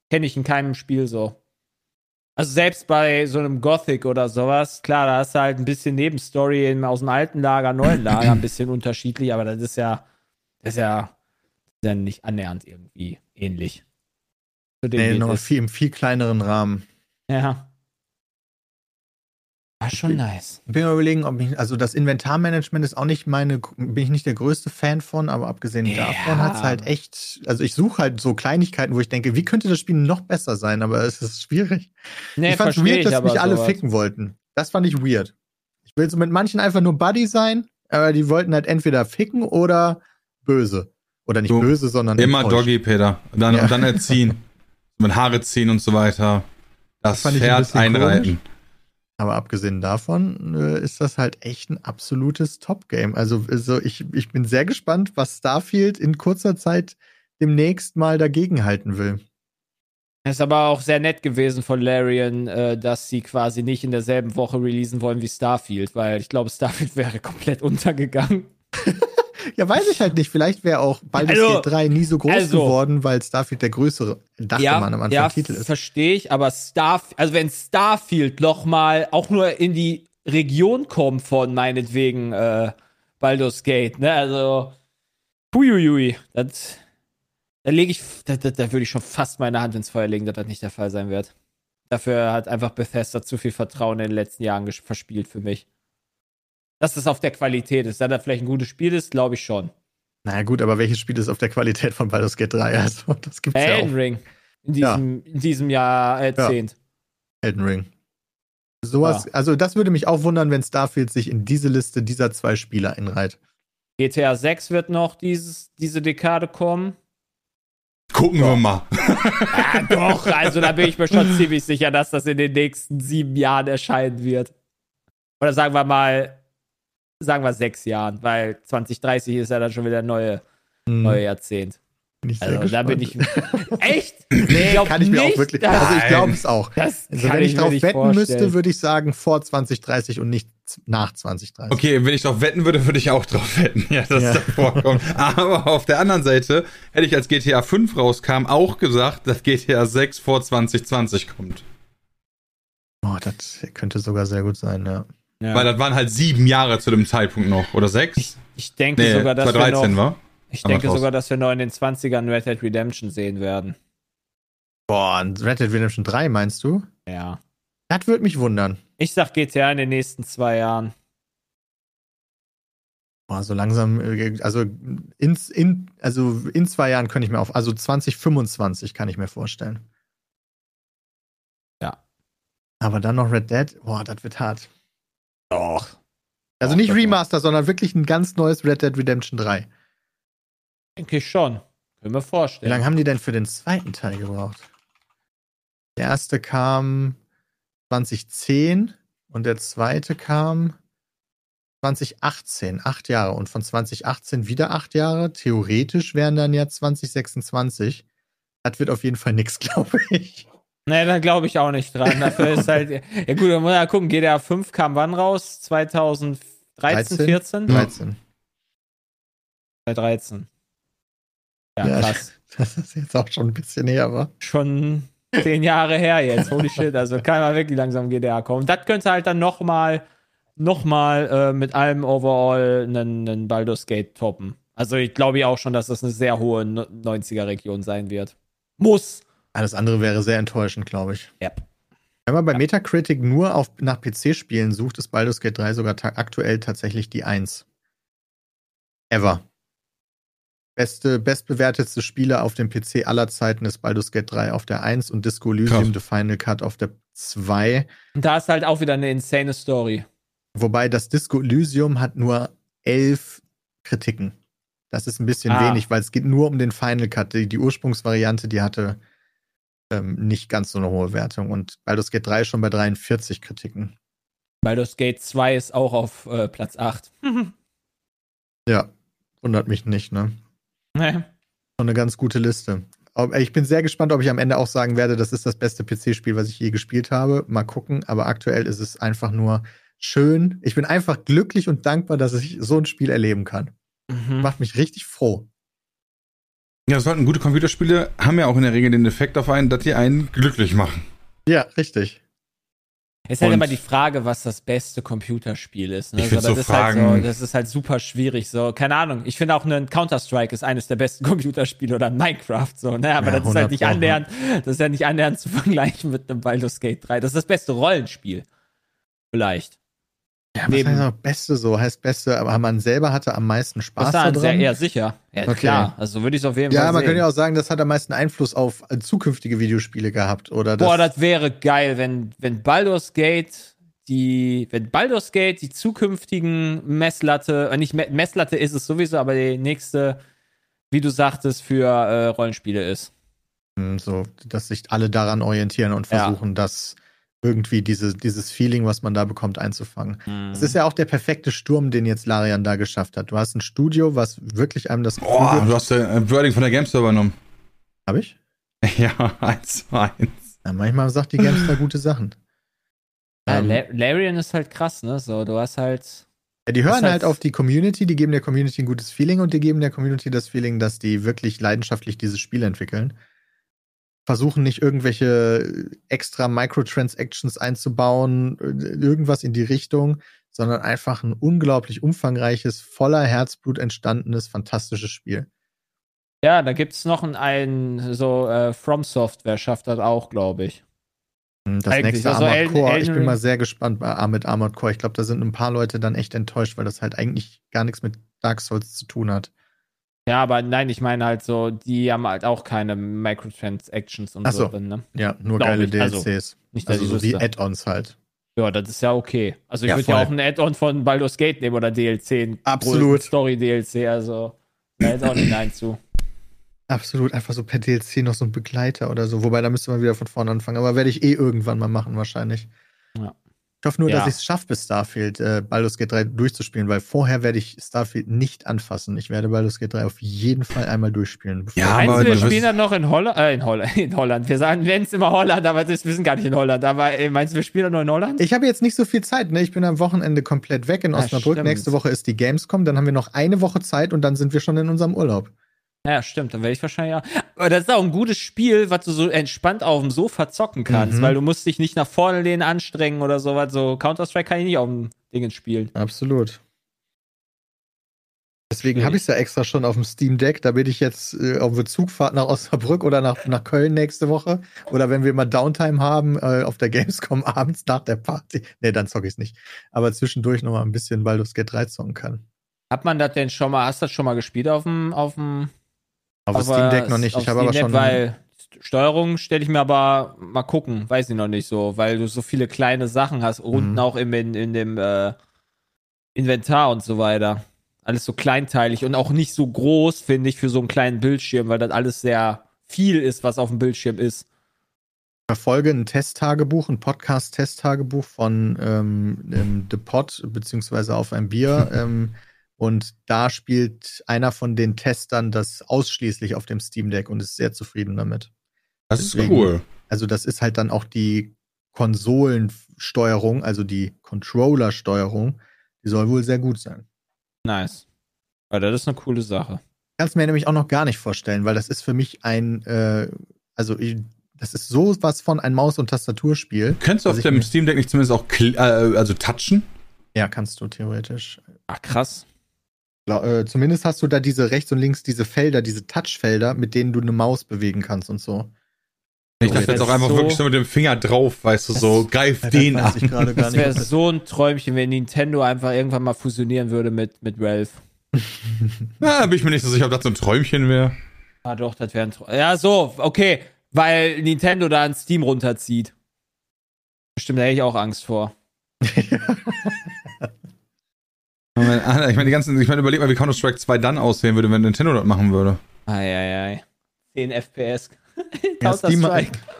kenne ich in keinem Spiel so. Also selbst bei so einem Gothic oder sowas, klar, da hast du halt ein bisschen Nebenstory aus dem alten Lager, neuen [CLEARS THROAT] Lager, ein bisschen unterschiedlich, aber das ist ja, das ist ja, das ist ja nicht annähernd irgendwie ähnlich. Zu dem Nee, noch viel, im viel kleineren Rahmen. Ja. War schon nice. Ich bin mal überlegen, ob ich, also das Inventarmanagement ist auch nicht meine, bin ich nicht der größte Fan von, aber abgesehen Ja. davon hat es halt echt, also ich suche halt so Kleinigkeiten, wo ich denke, wie könnte das Spiel noch besser sein, aber es ist schwierig. Nee, ich fand verstehe weird, dass mich alle sowas. ficken wollten. Das fand ich weird. Ich will so mit manchen einfach nur Buddy sein, aber die wollten halt entweder ficken oder böse. Oder nicht So, böse, sondern Immer enttäuscht. Doggy, Peter. Und dann, Ja. und dann erziehen. [LAUGHS] mit Haare ziehen und so weiter. Das, Das fand ich ein Pferd bisschen einreiten. Aber abgesehen davon äh, ist das halt echt ein absolutes Top-Game. Also, also ich, ich bin sehr gespannt, was Starfield in kurzer Zeit demnächst mal dagegenhalten will. Ist aber auch sehr nett gewesen von Larian, äh, dass sie quasi nicht in derselben Woche releasen wollen wie Starfield, weil ich glaube, Starfield [LAUGHS] wäre komplett untergegangen. [LAUGHS] Ja, weiß ich halt nicht. Vielleicht wäre auch Baldur's Also- Gate 3 nie so groß also- geworden, weil Starfield der größere, dachte man am Anfang, ja, Titel ist. verstehe ich, aber Starfield, also wenn Starfield noch mal auch nur in die Region kommt von meinetwegen äh, Baldur's Gate, ne, also huiuiui, das, da lege ich, da, da, da würde ich schon fast meine Hand ins Feuer legen, dass das nicht der Fall sein wird. Dafür hat einfach Bethesda zu viel Vertrauen in den letzten Jahren verspielt für mich. Dass das auf der Qualität ist. Dass das vielleicht ein gutes Spiel ist, glaube ich schon. Naja, gut, aber welches Spiel ist auf der Qualität von Baldur's Gate 3? [LAUGHS] Also, das gibt's ja Elden auch. Ring. In Ja. diesem, in diesem Jahr Jahrzehnt. Elden Ring. Sowas, also das würde mich auch wundern, wenn Starfield sich in diese Liste dieser zwei Spieler einreiht. GTA 6 wird noch dieses, diese Dekade kommen. Gucken wir mal. [LAUGHS] Ah, doch, also da bin ich mir schon ziemlich sicher, dass das in den nächsten sieben Jahren erscheinen wird. Oder sagen wir mal, sagen wir sechs Jahren, weil 2030 ist ja dann schon wieder neue, Hm, neue Jahrzehnt. bin ich sehr Also da bin ich. [LAUGHS] Echt? Nee, glaub kann ich mir nicht, auch wirklich. Also ich glaube es auch. Das Also wenn ich mir drauf wetten vorstellen. müsste, würde ich sagen vor 2030 und nicht nach 2030. Okay, wenn ich drauf wetten würde, würde ich auch drauf wetten, ja, dass Ja. das vorkommt. Aber auf der anderen Seite hätte ich, als GTA 5 rauskam, auch gesagt, dass GTA 6 vor 2020 kommt. Oh, das könnte sogar sehr gut sein, ja. Ja. Weil das waren halt sieben Jahre zu dem Zeitpunkt noch. Oder sechs? ich denke Nee, sogar, dass wir 2013 noch, war. ich denke sogar, dass wir noch in den 20ern Red Dead Redemption sehen werden. Boah, und Red Dead Redemption 3 meinst du? Ja. Das würde mich wundern. Ich sag GTA in den nächsten zwei Jahren. Boah, so langsam, äh, also in, in, also in zwei Jahren könnte ich mir auf, also 2025 kann ich mir vorstellen. Ja. Aber dann noch Red Dead, boah, das wird hart. Doch. Also nicht. Remaster, sondern wirklich ein ganz neues Red Dead Redemption 3. Denke ich schon. Können wir Wie vorstellen. lange haben die denn für den zweiten Teil gebraucht? Der erste kam 2010 und der zweite kam 2018, acht Jahre. Und von 2018 wieder acht Jahre. Theoretisch wären dann ja 2026. Das wird auf jeden Fall nichts, [LAUGHS] glaube ich. Nee, da glaube ich auch nicht dran. Dafür ist halt. [LAUGHS] Ja, gut, dann muss man ja gucken. GTA 5 kam wann raus? 2013, 13? 14? 13. 2013. Ja, Ja. krass. [LAUGHS] Das ist jetzt auch schon ein bisschen her, aber. Schon zehn Jahre her jetzt. Holy [LAUGHS] shit. Also kann man wirklich langsam GTA kommen. Das könnte halt dann nochmal noch mal, äh, mit allem overall einen, einen Baldur's Gate toppen. Also ich glaube ja auch schon, dass das eine sehr hohe No- 90er-Region sein wird. Muss. Alles andere wäre sehr enttäuschend, glaube ich. Ja. Wenn man bei Metacritic nur auf, nach PC-Spielen sucht, ist Baldur's Gate 3 sogar ta aktuell tatsächlich die 1. Ever. Beste, bestbewertetste Spiele auf dem PC aller Zeiten ist Baldur's Gate 3 auf der 1 und Disco Elysium The Final Cut auf der 2. Und da ist halt auch wieder eine insane Story. Wobei das Disco Elysium hat nur elf Kritiken. Das ist ein bisschen Ah. wenig, weil es geht nur um den Final Cut. Die, die Ursprungsvariante, die hatte ähm, nicht ganz so eine hohe Wertung. Und Baldur's Gate 3 ist schon bei 43 Kritiken. Baldur's Gate 2 ist auch auf äh, Platz 8. [LAUGHS] Ja, wundert mich nicht, ne? Nee. Schon eine ganz gute Liste. Ich bin sehr gespannt, ob ich am Ende auch sagen werde, das ist das beste PC-Spiel, was ich je gespielt habe. Mal gucken. Aber aktuell ist es einfach nur schön. Ich bin einfach glücklich und dankbar, dass ich so ein Spiel erleben kann. Mhm. Macht mich richtig froh. Ja, sollten gute Computerspiele haben ja auch in der Regel den Effekt auf einen, dass die einen glücklich machen. Ja, richtig. Es ist halt Und- immer die Frage, was das beste Computerspiel ist. Ne? Ich find das, so ist halt Fragen- so, das ist halt super schwierig. So, keine Ahnung. Ich finde auch ein Counter-Strike ist eines der besten [LAUGHS] Computerspiele oder ein Minecraft. So, ne? Aber Ja, das ist halt 100 nicht annähernd, das ist ja nicht annähernd zu [LAUGHS] vergleichen mit einem Baldur's Gate 3. Das ist das beste Rollenspiel. Vielleicht. Ja, was heißt auch Beste so? Heißt Beste, aber man selber hatte am meisten Spaß Das ist dann sehr daran. eher sicher. Ja, Okay. klar. Also würde ich es auf jeden ja, Fall man sehen. könnte ja auch sagen, das hat am meisten Einfluss auf äh, zukünftige Videospiele gehabt. Oder das, Boah, das wäre geil, wenn, wenn Baldur's Gate die, wenn Baldur's Gate die zukünftigen Messlatte, äh, nicht Me Messlatte ist es sowieso, aber die nächste, wie du sagtest, für äh, Rollenspiele ist. Hm, so, dass sich alle daran orientieren und Ja. versuchen, das irgendwie diese, dieses Feeling, was man da bekommt, einzufangen. Mhm. Es ist ja auch der perfekte Sturm, den jetzt Larian da geschafft hat. Du hast ein Studio, was wirklich einem das Boah, du hast äh, Wording von der Gamester übernommen. Hab ich? [LAUGHS] Ja, eins zu eins. Ja, manchmal sagt die Gamester [LAUGHS] gute Sachen. ja, Ähm, La Larian ist halt krass, ne? So, du hast halt. Ja, die hören heißt- halt auf die Community, die geben der Community ein gutes Feeling und die geben der Community das Feeling, dass die wirklich leidenschaftlich dieses Spiel entwickeln. Versuchen nicht irgendwelche extra Microtransactions einzubauen, äh, irgendwas in die Richtung, sondern einfach ein unglaublich umfangreiches, voller Herzblut entstandenes, fantastisches Spiel. Ja, da gibt's noch ein, ein so äh, From Software schafft das auch, glaube ich. Das Eigentlich, nächste also Armored Elden- Core, ich bin mal sehr gespannt bei, mit Armored Core. Ich glaube, da sind ein paar Leute dann echt enttäuscht, weil das halt eigentlich gar nichts mit Dark Souls zu tun hat. Ja, aber nein, ich meine halt so, die haben halt auch keine Microtransactions und Ach so so. drin, ne? Ja, nur Glaub geile ich, also, DLCs. Nicht, dass Also, so wie. Add-ons halt. Ja, das ist ja okay. Also ich Ja, würde ja auch ein Add-on von Baldur's Gate nehmen oder DLC. Absolut. Story-DLC, also da jetzt auch nicht Nein zu. Absolut, einfach so per DLC noch so ein Begleiter oder so. Wobei, da müsste man wieder von vorne anfangen. Aber werde ich eh irgendwann mal machen, wahrscheinlich. Ja. Ich hoffe nur, Ja. dass ich es schaffe, bis Starfield äh, Baldur's Gate 3 durchzuspielen, weil vorher werde ich Starfield nicht anfassen. Ich werde Baldur's Gate 3 auf jeden Fall einmal durchspielen. bevor- Ja, Meinst aber du, wir du spielen dann noch in Holland? Äh, in Holland. [LAUGHS] In Holland. Wir sagen, wenn es immer Holland, aber das wissen gar nicht in Holland. Aber äh, meinst du, wir spielen dann nur in Holland? Ich habe jetzt nicht so viel Zeit, ne? Ich bin am Wochenende komplett weg in Osnabrück. stimmt. Nächste Woche ist die Gamescom, dann haben wir noch eine Woche Zeit und dann sind wir schon in unserem Urlaub. Ja, stimmt, dann werde ich wahrscheinlich ja. Aber das ist auch ein gutes Spiel, was du so entspannt auf dem Sofa zocken kannst, Mhm. weil du musst dich nicht nach vorne lehnen, anstrengen oder sowas. So Counter-Strike kann ich nicht auf dem Ding spielen. Absolut. Deswegen habe ich es ja extra schon auf dem Steam Deck, damit ich jetzt äh, auf eine Zugfahrt nach Osnabrück oder nach, nach Köln nächste Woche oder wenn wir mal Downtime haben äh, auf der Gamescom [LAUGHS] abends nach der Party. Nee, dann zocke ich es nicht. Aber zwischendurch noch mal ein bisschen Baldur's Gate 3 zocken kann. Hat man das denn schon mal, hast du das schon mal gespielt auf dem, auf dem Auf dem Steam Deck noch nicht. Ich habe aber schon. Weil Steuerung stelle ich mir aber mal gucken, weiß ich noch nicht so, weil du so viele kleine Sachen hast, unten Mhm. auch im, in, in dem äh, Inventar und so weiter. Alles so kleinteilig und auch nicht so groß, finde ich, für so einen kleinen Bildschirm, weil das alles sehr viel ist, was auf dem Bildschirm ist. verfolge ein Testtagebuch, ein Podcast-Testtagebuch von ähm, The Pod, beziehungsweise auf ein Bier. [LAUGHS] ähm, und da spielt einer von den Testern das ausschließlich auf dem Steam Deck und ist sehr zufrieden damit. Das ist Deswegen- cool. Also, das ist halt dann auch die Konsolensteuerung, also die Controller-Steuerung, die soll wohl sehr gut sein. Nice. Ja, das ist eine coole Sache. Kannst mir nämlich auch noch gar nicht vorstellen, weil das ist für mich ein, äh, also ich, das ist so was von ein Maus- und Tastaturspiel. Könntest du auf dem Steam Deck nicht zumindest auch äh, also touchen? Ja, kannst du theoretisch. Ach, krass. Äh, zumindest hast du da diese rechts und links diese Felder, diese Touchfelder, mit denen du eine Maus bewegen kannst und so. Ich dachte das jetzt auch einfach so- wirklich so mit dem Finger drauf, weißt du, so, greif den an. ich gerade gar Das wäre so ein Träumchen, wenn Nintendo einfach irgendwann mal fusionieren würde mit, mit Ralph. Na, [LAUGHS] da bin ich mir nicht so sicher, ob das so ein Träumchen wäre. Ah, doch, das wäre ein Träumchen. Ja, so, okay. Weil Nintendo da ein Steam runterzieht. Bestimmt, da hätte ich auch Angst vor. Ich meine, ich meine, die ganzen, ich meine, überleg mal, wie Counter-Strike 2 dann aussehen würde, wenn Nintendo das machen würde. Eieiei. 10 FPS. [LAUGHS] Ja, Steam.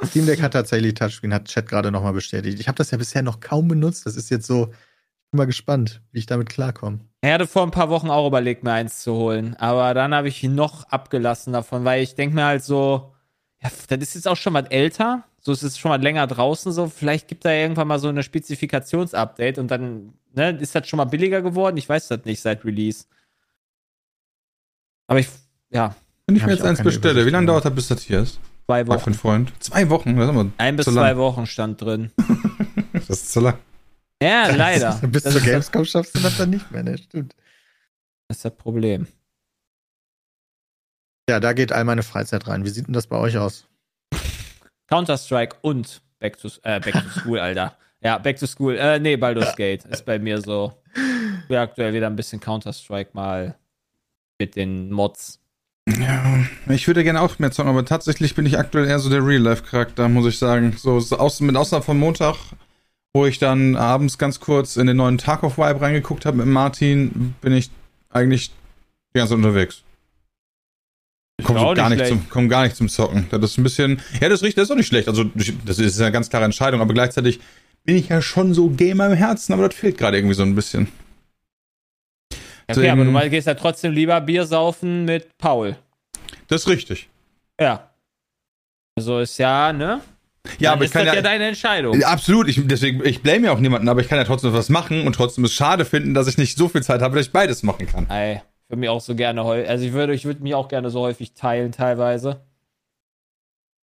Steam Deck hat tatsächlich Touchscreen, hat Chat gerade nochmal bestätigt. Ich habe das ja bisher noch kaum benutzt. Das ist jetzt so, ich bin mal gespannt, wie ich damit klarkomme. Ich hatte vor ein paar Wochen auch überlegt, mir eins zu holen. Aber dann habe ich noch abgelassen davon, weil ich denke mir halt so, ja, das ist jetzt auch schon mal älter. So es ist schon mal länger draußen so. Vielleicht gibt da irgendwann mal so eine Spezifikationsupdate und dann ne, ist das schon mal billiger geworden. Ich weiß das nicht seit Release. Aber ich, ja, Wenn ich mir jetzt eins bestelle, Übersicht wie lange dauert das, bis das hier ist? zwei Wochen. einen Freund. Zwei Wochen, das ist, aber Ein bis zwei lang. Wochen stand drin. [LAUGHS] Das ist zu lang. Ja, [LAUGHS] leider. Bis das, zur Gamescom schaffst du das dann nicht mehr, ne? Stimmt. das ist das Problem. Ja, da geht all meine Freizeit rein. Wie sieht denn das bei euch aus? Counter-Strike und Back to, äh, Back to School, Alter. Ja, Back to School. Äh, nee, Baldur's Gate ist bei mir so. Ich will aktuell wieder ein bisschen Counter-Strike mal mit den Mods. Ja, ich würde gerne auch mehr zocken, aber tatsächlich bin ich aktuell eher so der Real-Life-Charakter, muss ich sagen. So, so aus, mit Ausnahme von Montag, wo ich dann abends ganz kurz in den neuen Tarkov-Vibe reingeguckt habe mit Martin, bin ich eigentlich die ganze Zeit unterwegs. Komm, auch so gar nicht zum, komm gar nicht zum Zocken. Das ist ein bisschen, ja, das richtig, das ist auch nicht schlecht. Also, das ist eine ganz klare Entscheidung, aber gleichzeitig bin ich ja schon so Gamer im Herzen, aber das fehlt gerade irgendwie so ein bisschen. Okay, Deswegen- aber du mal- gehst ja trotzdem lieber Bier saufen mit Paul. Das ist richtig. Ja. Also ist ja, ne? Ja, Dann aber ich ist kann das ja, ja deine Entscheidung. Ja, Absolut, ich, deswegen, ich blame ja auch niemanden, aber ich kann ja trotzdem was machen und trotzdem es schade finden, dass ich nicht so viel Zeit habe, dass ich beides machen kann. Ey, ich würde mich auch so gerne also ich würde, ich würde mich auch gerne so häufig teilen teilweise.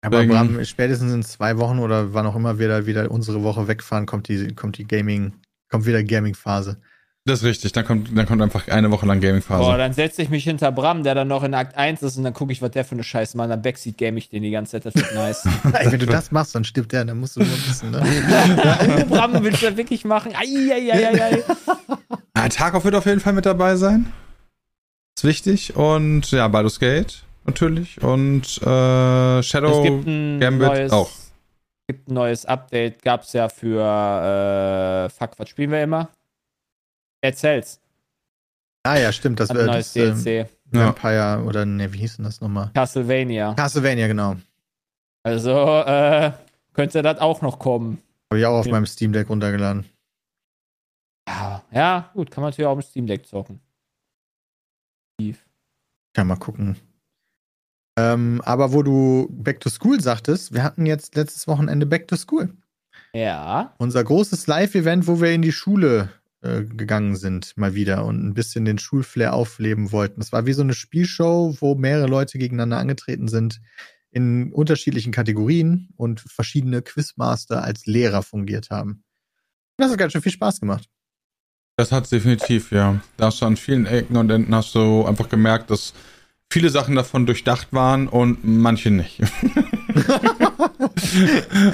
Aber Bram, spätestens in zwei Wochen oder wann auch immer wir da wieder unsere Woche wegfahren, kommt die, kommt die Gaming, kommt wieder Gaming-Phase. Das ist richtig, dann kommt, dann kommt einfach eine Woche lang Gaming-Phase. Boah, dann setze ich mich hinter Bram, der dann noch in Akt 1 ist und dann gucke ich, was der für eine Scheiße macht. Dann Backseat game ich den die ganze Zeit. Das wird nice. [LAUGHS] Ey, wenn du das machst, dann stirbt der, dann musst du nur wissen, ne? [LAUGHS] Bram, willst du das wirklich machen? Eieieiei. Tarkov wird auf jeden Fall mit dabei sein. Ist wichtig. Und ja, Baldur's Gate natürlich. Und äh, Shadow Es gibt ein Gambit neues, auch. gibt ein neues Update. Gab es ja für. Äh, fuck, was spielen wir immer? Cells. Ah ja, stimmt, das Ein wäre neues das, ähm, DLC. Ja. Vampire oder ne, wie hieß denn das nochmal? Castlevania. Castlevania, genau. Also, äh, könnte das auch noch kommen. Habe ich auch auf Ja. meinem Steam Deck runtergeladen. Ja, ja, gut, kann man natürlich auch im Steam Deck zocken. Tief. Kann mal gucken. Ähm, aber wo du Back to School sagtest, wir hatten jetzt letztes Wochenende Back to School. Ja. Unser großes Live-Event, wo wir in die Schule äh, gegangen sind, mal wieder und ein bisschen den Schulflair aufleben wollten. Das war wie so eine Spielshow, wo mehrere Leute gegeneinander angetreten sind in unterschiedlichen Kategorien und verschiedene Quizmaster als Lehrer fungiert haben. Das hat ganz schön viel Spaß gemacht. Das hat's definitiv, ja. Da hast du an vielen Ecken und Enden hast du einfach gemerkt, dass viele Sachen davon durchdacht waren und manche nicht. [LAUGHS]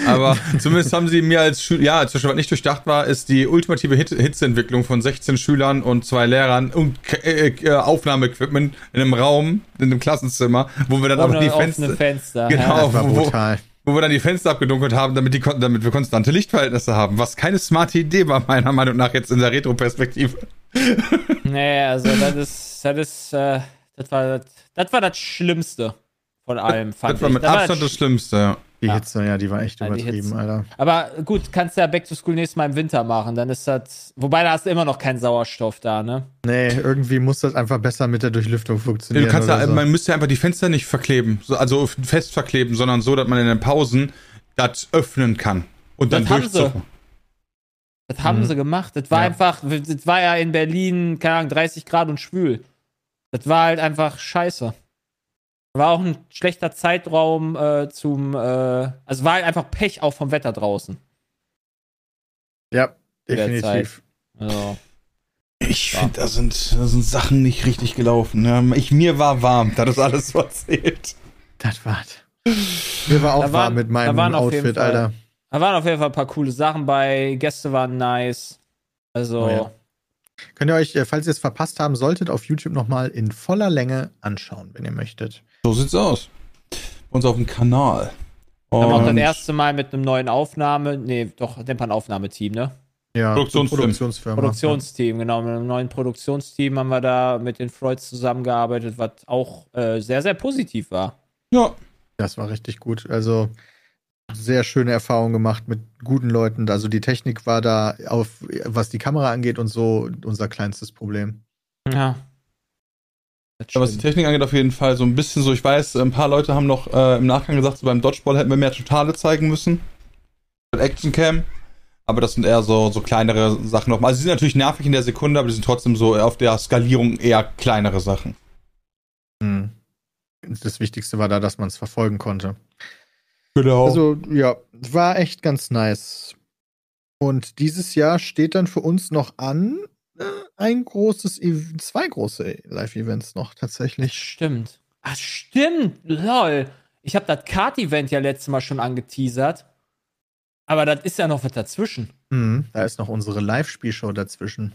Aber zumindest haben sie mir als Schüler, ja, zum Beispiel, was nicht durchdacht war, ist die ultimative Hit Hitzeentwicklung von 16 Schülern und zwei Lehrern und äh, äh, Aufnahmeequipment in einem Raum, in einem Klassenzimmer, wo wir dann aber die Fenster, Fenster. [LAUGHS] Genau. Ja. Das war wo- brutal. wo wir dann die Fenster abgedunkelt haben, damit, die, damit wir konstante Lichtverhältnisse haben, was keine smarte Idee war, meiner Meinung nach jetzt in der Retro-Perspektive. Nee, also das ist, das ist, äh, das war das, das war das Schlimmste von allem, fand Das war ich. mit Das war Abstand das Sch- Schlimmste, ja. Die Ja. Hitze, ja, die war echt übertrieben. Alter. Aber gut, kannst ja Back to School nächstes Mal im Winter machen, dann ist das, wobei da hast du immer noch keinen Sauerstoff da, ne? Nee, irgendwie muss das einfach besser mit der Durchlüftung funktionieren. Du kannst oder ja, so. man müsste ja einfach die Fenster nicht verkleben, so, also fest verkleben, sondern so, dass man in den Pausen das öffnen kann. Und dann Das durchzucken. Das haben Mhm. sie gemacht. Das war Ja. einfach, das war ja in Berlin, keine Ahnung, 30 Grad und schwül. Das war halt einfach scheiße. War auch ein schlechter Zeitraum äh, zum, äh, also war halt einfach Pech auch vom Wetter draußen. ja, definitiv. Also, Ich Ja. finde, da sind, da sind Sachen nicht richtig gelaufen. Ja, ich, mir war warm, das ist alles, [LAUGHS] was zählt. Das war's. Mir war auch Da waren- warm mit da meinem waren auf jeden Outfit, Fall- Alter. da waren auf jeden Fall ein paar coole Sachen bei, Gäste waren nice. Also, Oh ja. Könnt ihr euch, äh, falls ihr es verpasst haben solltet, auf YouTube nochmal in voller Länge anschauen, wenn ihr möchtet. So sieht's aus. Uns auf dem Kanal. wir haben auch das Und- erste Mal mit einem neuen Aufnahme, nee, doch, Dempern-Aufnahmeteam, ne? Ja, Produktionsfirma. Produktionsfirma. Produktionsteam, genau. Mit einem neuen Produktionsteam haben wir da mit den Freuds zusammengearbeitet, was auch äh, sehr, sehr positiv war. Ja, Das war richtig gut. Also sehr schöne Erfahrung gemacht mit guten Leuten. Also die Technik war da auf, was die Kamera angeht und so, unser kleinstes Problem. Ja. Das Ja, was die. Technik angeht, auf jeden Fall so ein bisschen so. Ich weiß, ein paar Leute haben noch äh, im Nachgang gesagt, so beim Dodgeball hätten wir mehr Totale zeigen müssen. Mit Action Cam. Aber das sind eher so, so kleinere Sachen nochmal. Also, sie sind natürlich nervig in der Sekunde, aber die sind trotzdem so auf der Skalierung eher kleinere Sachen. Hm. Das Wichtigste war da, dass man es verfolgen konnte. Genau. Also, ja, war echt ganz nice. Und dieses Jahr steht dann für uns noch an äh, ein großes, Ev- zwei große Live-Events noch tatsächlich. Stimmt. Ah, stimmt. Lol. Ich habe das Kart-Event ja letztes Mal schon angeteasert. Aber das ist ja noch was dazwischen. Hm, da ist noch unsere Live-Spielshow dazwischen.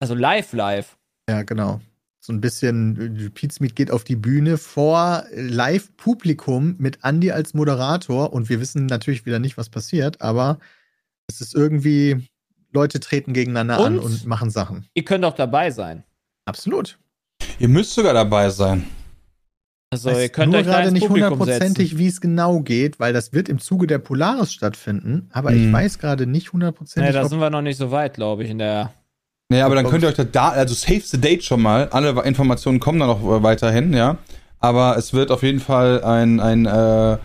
Also live, live. Ja, genau. So ein bisschen, Pizmeet geht auf die Bühne vor Live-Publikum mit Andy als Moderator und wir wissen natürlich wieder nicht, was passiert, aber es ist irgendwie, Leute treten gegeneinander an Und? und machen Sachen. Ihr könnt auch dabei sein. Absolut. Ihr müsst sogar dabei sein. Also ihr könnt nur euch da gerade nicht hundertprozentig, wie es genau geht, weil das wird im Zuge der Polaris stattfinden, aber ich Hm. weiß gerade nicht Nee, hundertprozentig, da ob sind wir noch nicht so weit, glaube ich, in der. Nee, aber dann könnt ihr euch da, da, also save the date schon mal. Alle Informationen kommen dann noch äh, weiterhin, ja. Aber es wird auf jeden Fall ein, ein, äh,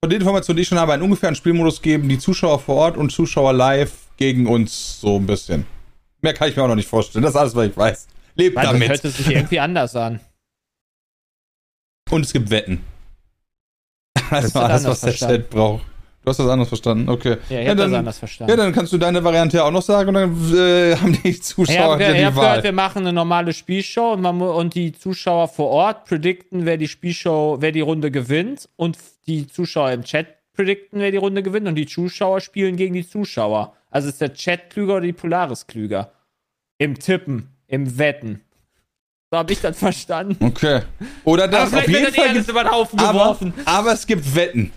von den Informationen, die ich schon habe, einen ungefähren Spielmodus geben, die Zuschauer vor Ort und Zuschauer live gegen uns so ein bisschen. Mehr kann ich mir auch noch nicht vorstellen. Das ist alles, was ich weiß. Lebt das damit. hört sich irgendwie anders an. Und es gibt Wetten. Das wird war alles, was der verstanden. Chat braucht. Du hast das anders verstanden, okay. Ja, ich ja, hab das dann, anders verstanden. ja, dann kannst du deine Variante ja auch noch sagen und dann äh, [LAUGHS] haben die Zuschauer habe ja die hab Wahl. gehört, wir machen eine normale Spielshow und, man, und die Zuschauer vor Ort predikten, wer die Spielshow, wer die Runde gewinnt und die Zuschauer im Chat predikten, wer die Runde gewinnt und die Zuschauer spielen gegen die Zuschauer. Also ist der Chat klüger oder die Polaris klüger? Im Tippen, im Wetten. So habe ich das verstanden. Okay. Oder Aber das, auf vielleicht jeden das eh Fall alles über den Haufen aber, geworfen. aber es gibt Wetten.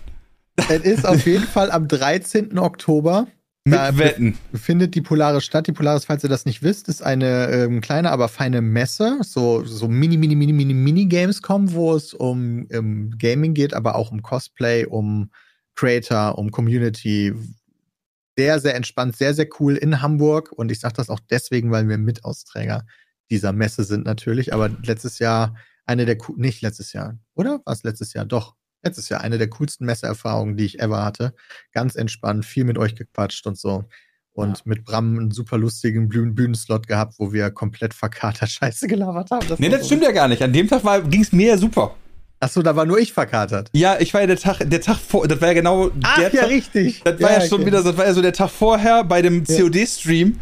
Es ist auf [LAUGHS] jeden Fall am 13. Oktober. Mit Da Wetten. findet die Polaris statt. Die Polaris, falls ihr das nicht wisst, ist eine ähm, kleine, aber feine Messe. So, so mini, mini, mini, mini, mini Gamescom, wo es um, um Gaming geht, aber auch um Cosplay, um Creator, um Community. Sehr, sehr entspannt, sehr, sehr cool in Hamburg. Und ich sage das auch deswegen, weil wir Mitausträger dieser Messe sind natürlich. Aber letztes Jahr eine der, nicht letztes Jahr, oder? War es letztes Jahr? Doch. Letztes Jahr eine der coolsten Messeerfahrungen, die ich ever hatte. Ganz entspannt, viel mit euch gequatscht und so. Und Ja. mit Bram einen super lustigen Bühnen Bühnenslot gehabt, wo wir komplett verkatert [LAUGHS] Scheiße gelabert haben. Nee, war das so- stimmt ja gar nicht. An dem Tag ging es mir ja super. Achso, da war nur ich verkatert. Ja, ich war ja der Tag, der Tag vor, das war ja genau Ach, der ja, Tag. richtig. Das war ja, schon okay. wieder, das war ja so der Tag vorher bei dem COD-Stream.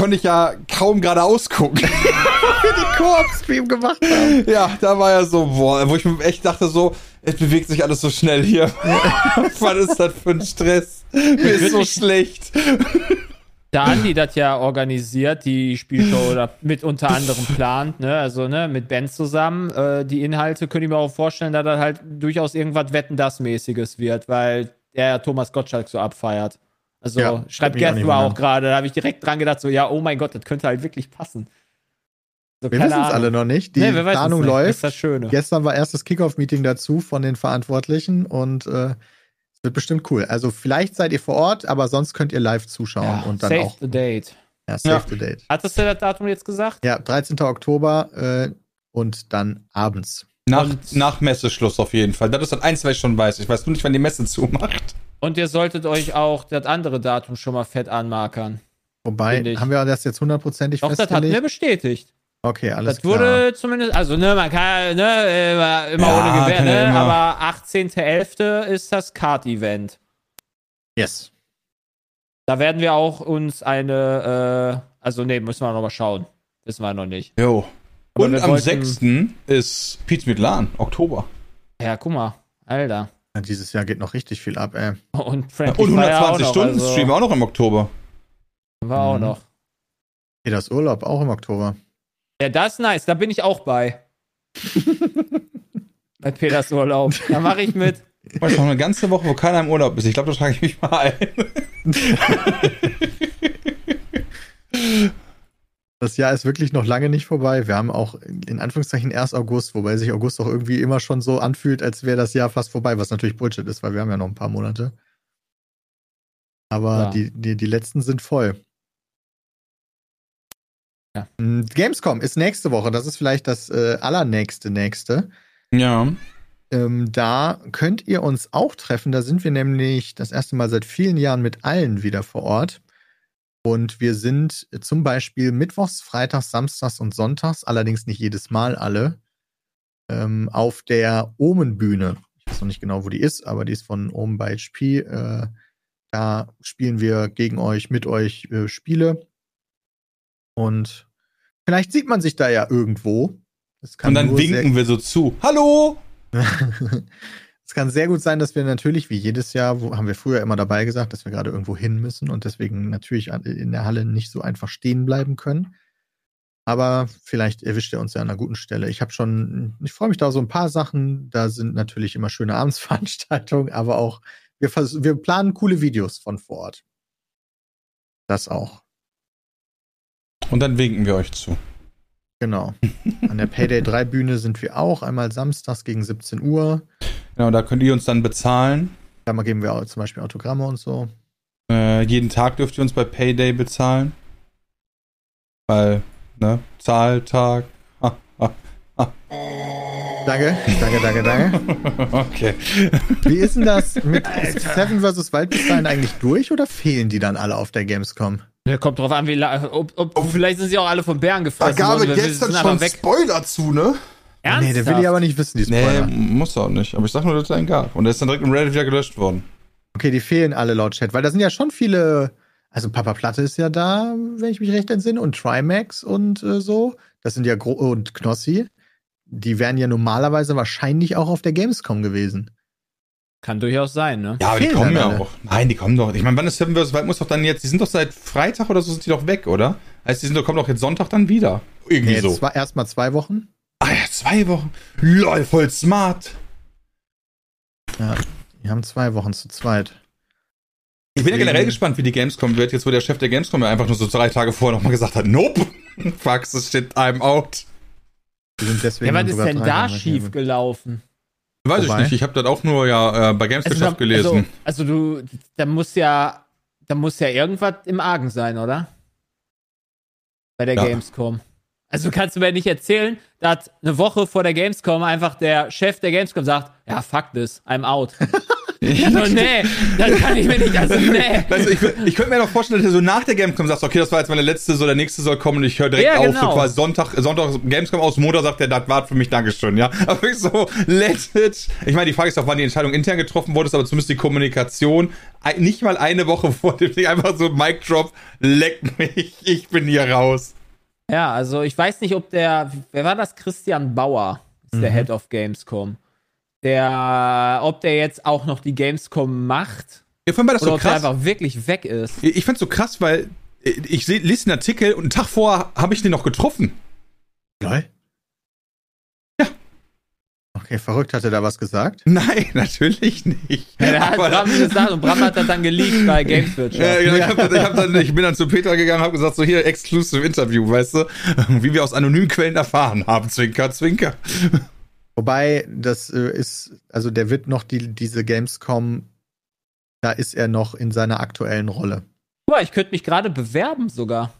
Konnte ich ja kaum geradeaus gucken. [LAUGHS] wir den Koop-Stream gemacht haben. ja, da war ja so, boah, wo ich mir echt dachte so, es bewegt sich alles so schnell hier. [LAUGHS] Was ist das für ein Stress? Mir ist so schlecht. Der Andi das ja organisiert, die Spielshow oder mit unter anderem plant, ne? Also, ne, mit Ben zusammen. Äh, die Inhalte könnte ich mir auch vorstellen, dass das halt durchaus irgendwas Wetten das mäßiges wird, weil der Thomas Gottschalk so abfeiert. Also Ja, schreibt mich auch auch gerade, da habe ich direkt dran gedacht, so, ja, oh mein Gott, das könnte halt wirklich passen. So, Wir wissen es alle noch nicht. Die Nee, Planung nicht. Das läuft. ist das Schöne. Gestern war erstes Kickoff-Meeting dazu von den Verantwortlichen und äh, es wird bestimmt cool. Also vielleicht seid ihr vor Ort, aber sonst könnt ihr live zuschauen Ja, und dann save auch the date. ja, save Ja. the date. Hattest du das Datum jetzt gesagt? Ja, 13. Oktober äh, und dann abends. Nach, Und- nach Messeschluss auf jeden Fall. Das ist das eins, was ich schon weiß. Ich weiß nur nicht, wann die Messe zumacht. Und ihr solltet euch auch das andere Datum schon mal fett anmarkern. Wobei, haben wir das jetzt hundertprozentig Doch, das hatten wir festgelegt? bestätigt. Okay, alles Das wurde zumindest, also ne, man kann ne, immer, immer Ja, ohne Gewehr, ne, immer. aber 18.11. ist das Kart-Event. Yes. Da werden wir auch uns eine, äh, also nee, müssen wir noch mal schauen. Wissen wir noch nicht. Jo. Aber Und am wollten- 6. ist Pizza mit Lahn, Oktober. Ja, guck mal, Alter. Ja, dieses Jahr geht noch richtig viel ab, ey. Und Frankie Und Fire auch 120 noch, Stunden also, Stream auch noch im Oktober. War auch Mhm. noch. Hey, das Urlaub auch im Oktober. Ja, das ist nice, da bin ich auch bei. [LAUGHS] bei Peters Urlaub. Da mache ich mit. Ich noch eine ganze Woche, wo keiner im Urlaub ist. Ich glaube, da trage ich mich mal ein. [LAUGHS] Das Jahr ist wirklich noch lange nicht vorbei. Wir haben auch in Anführungszeichen erst August, wobei sich August auch irgendwie immer schon so anfühlt, als wäre das Jahr fast vorbei, was natürlich Bullshit ist, weil wir haben ja noch ein paar Monate. Aber Ja. die, die, die letzten sind voll. Ja. Mm, Gamescom ist nächste Woche. Das ist vielleicht das äh, allernächste nächste. Ja. Ähm, da könnt ihr uns auch treffen. Da sind wir nämlich das erste Mal seit vielen Jahren mit allen wieder vor Ort. Und wir sind zum Beispiel Mittwochs, Freitags, Samstags und Sonntags, allerdings nicht jedes Mal alle, ähm, auf der Omenbühne. Ich weiß noch nicht genau, wo die ist, aber die ist von Omen by HP. Äh, da spielen wir gegen euch, mit euch äh, Spiele. Und vielleicht sieht man sich da ja irgendwo. Und dann winken wir so zu. Hallo! [LAUGHS] es kann sehr gut sein, dass wir natürlich, wie jedes Jahr, wo haben wir früher immer dabei gesagt, dass wir gerade irgendwo hin müssen und deswegen natürlich in der Halle nicht so einfach stehen bleiben können. Aber vielleicht erwischt er uns ja an einer guten Stelle. Ich habe schon, ich freue mich da auf so ein paar Sachen. Da sind natürlich immer schöne [LAUGHS] Abendsveranstaltungen, aber auch, wir, wir planen coole Videos von vor Ort. Das auch. Und dann winken wir euch zu. Genau. An der Payday 3 Bühne sind wir auch, einmal samstags gegen 17 Uhr. Genau, da könnt ihr uns dann bezahlen. Da mal geben wir auch zum Beispiel Autogramme und so. Äh, jeden Tag dürft ihr uns bei Payday bezahlen. Weil, ne, Zahltag. Ha, [LAUGHS] ha. Danke, danke, danke, danke. [LAUGHS] Okay. Wie ist denn das mit Seven vs. Wild bis dahin eigentlich durch oder fehlen die dann alle auf der Gamescom? Ja, kommt drauf an, wie la- ob, ob, vielleicht sind sie auch alle von Bären gefressen worden. wir- wir sind einfach weg. Spoiler zu, ne? Ernsthaft? Nee, der will ich aber nicht wissen, die Nee, Spoiler. muss auch nicht. Aber ich sag nur, dass es einen gab. Und der ist dann direkt im Reddit wieder gelöscht worden. Okay, die fehlen alle laut Chat, weil da sind ja schon viele. Also Papa Platte ist ja da, wenn ich mich recht entsinne, und Trimax und äh, so. Das sind ja Gro und Knossi. Die wären ja normalerweise wahrscheinlich auch auf der Gamescom gewesen. Kann durchaus sein, ne? Ja, aber die Fehlen kommen ja alle. auch. Nein, die kommen doch. Ich meine, wann ist Seven vs. Wild muss doch dann jetzt, die sind doch seit Freitag oder so sind die doch weg, oder? Heißt, die sind doch, kommen doch jetzt Sonntag dann wieder. Irgendwie Nee, so. das war erstmal zwei Wochen. Ah ja, zwei Wochen. Lol, voll smart. Die haben zwei Wochen zu zweit. Ich bin ja generell gespannt, wie die Gamescom wird, jetzt wo der Chef der Gamescom ja einfach nur so drei Tage vorher nochmal gesagt hat, nope, [LAUGHS] fuck, this shit, I'm out. Sind deswegen Ja, was ist denn da schief gelaufen? Weiß Wobei? ich nicht, ich habe das auch nur ja äh, bei Gamescom gelesen. Also, also du, da muss ja, da muss ja irgendwas im Argen sein, oder? Bei der Ja. Gamescom. Also kannst du mir nicht erzählen, dass eine Woche vor der Gamescom einfach der Chef der Gamescom sagt, ja, fuck this, I'm out. [LAUGHS] also, nee, das kann ich mir nicht, also [LAUGHS] nee. Du, ich, ich könnte mir doch vorstellen, dass du so nach der Gamescom sagst, okay, das war jetzt meine letzte, so der nächste soll kommen und ich höre direkt Ja, auf, so genau. quasi Sonntag, Sonntag Gamescom aus, Montag sagt der, das war für mich, Dankeschön, ja. [LAUGHS] Aber wirklich so, let it. Ich meine, die Frage ist doch, wann die Entscheidung intern getroffen wurde, ist aber zumindest die Kommunikation, nicht mal eine Woche vor dem Ding, einfach so Mic Drop, leck mich, ich bin hier raus. Ja, also ich weiß nicht, ob der, wer war das? Christian Bauer ist der Mhm. Head of Gamescom. Der, ob der jetzt auch noch die Gamescom macht Ja, vor allem war das oder so ob der krass. einfach wirklich weg ist. Ich fand's so krass, weil äh, ich lese den Artikel und einen Tag vorher habe ich den noch getroffen. Lol? Ja. Okay, verrückt. Hat er da was gesagt? [LAUGHS] Nein, natürlich nicht. Ja, da hat Aber- Bram gesagt und Bram hat das dann geleakt bei [LAUGHS] Gameswirtschaft. Ja, ich, hab, ich, hab dann, ich bin dann zu Peter gegangen und habe gesagt, so hier, exclusive Interview, weißt du? [LAUGHS] Wie wir aus anonymen Quellen erfahren haben. Zwinker, zwinker. Wobei, das äh, ist, also der wird noch die, diese Gamescom, da ist er noch in seiner aktuellen Rolle. Guck mal, ich könnte mich gerade bewerben sogar.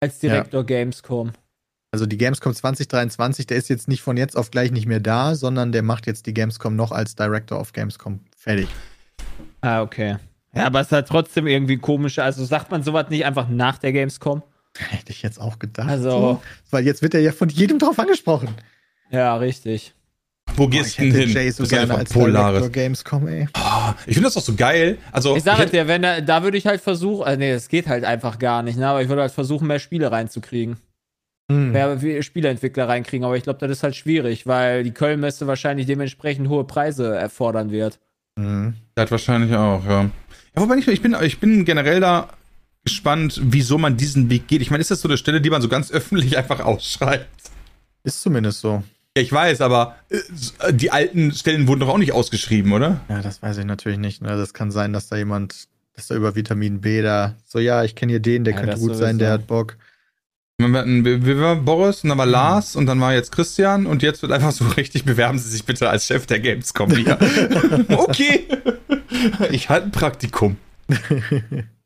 Als Direktor Gamescom. Also die Gamescom 2023, der ist jetzt nicht von jetzt auf gleich nicht mehr da, sondern der macht jetzt die Gamescom noch als Director of Gamescom fertig. Ah, okay. Ja, aber es ist halt trotzdem irgendwie komisch. Also sagt man sowas nicht einfach nach der Gamescom? [LAUGHS] Hätte ich jetzt auch gedacht. Also- Weil jetzt wird er ja von jedem drauf angesprochen. Ja, richtig. Wo Boah, gehst du denn hätte hin? Jay so Das ist gerne einfach als Polaris. Gamescom, ey. Ah, ich finde das doch so geil. Also, Ich sage hätte- dir, wenn da, da würde ich halt versuchen, äh, nee, das geht halt einfach gar nicht, ne? Aber ich würde halt versuchen, mehr Spiele reinzukriegen. Mehr wie- Spieleentwickler reinkriegen, aber ich glaube, das ist halt schwierig, weil die Köln-Messe wahrscheinlich dementsprechend hohe Preise erfordern wird. Hm. Das wahrscheinlich auch, ja. Ja, wobei ich, ich bin, ich bin generell da gespannt, wieso man diesen Weg geht. Ich meine, ist das so eine Stelle, die man so ganz öffentlich einfach ausschreibt? Ist zumindest so. Ja, ich weiß, aber äh, die alten Stellen wurden doch auch nicht ausgeschrieben, oder? Ja, das weiß ich natürlich nicht. Ne? Das kann sein, dass da jemand, dass da über Vitamin B da, so ja, ich kenne hier den, der Ja, könnte gut sein, der sowieso. hat Bock. Wir hatten, wir wir waren Boris und dann war Lars und dann war jetzt Christian und jetzt wird einfach so [LAUGHS] richtig, bewerben Sie sich bitte als Chef der Gamescom hier. [LAUGHS] okay. Ich halte ein Praktikum. [LAUGHS]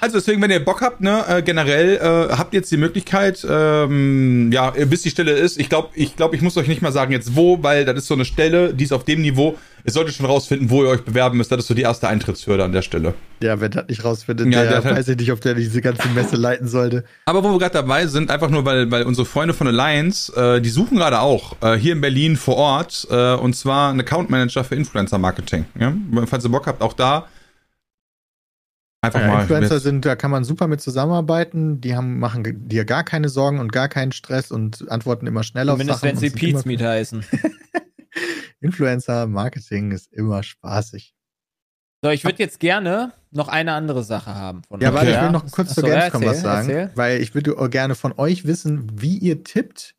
Also deswegen, wenn ihr Bock habt, ne, äh, generell äh, habt ihr jetzt die Möglichkeit, ähm, ja, bis die Stelle ist. Ich glaube, ich glaube, ich muss euch nicht mal sagen jetzt wo, weil das ist so eine Stelle, die ist auf dem Niveau. Ihr solltet schon rausfinden, wo ihr euch bewerben müsst. Das ist so die erste Eintrittshürde an der Stelle. Ja, wer das nicht rausfindet, Ja, der, der hat- weiß ich nicht, ob der diese ganze Messe leiten sollte. Aber wo wir gerade dabei sind, einfach nur, weil, weil unsere Freunde von Alliance, äh, die suchen gerade auch äh, hier in Berlin vor Ort, äh, und zwar einen Account Manager für Influencer Marketing. Ja? Falls ihr Bock habt, auch da einfach Ja, mal. Influencer sind, da kann man super mit zusammenarbeiten. Die haben, machen dir gar keine Sorgen und gar keinen Stress und antworten immer schnell auf Zumindest Sachen. wenn sie Pizmeet [LAUGHS] heißen. Influencer Marketing ist immer spaßig. So, ich würde jetzt gerne noch eine andere Sache haben. Von Ja, euch, weil ich will noch kurz Achso, zur ja, Gamescom was erzähl, sagen, erzähl. weil ich würde gerne von euch wissen, wie ihr tippt,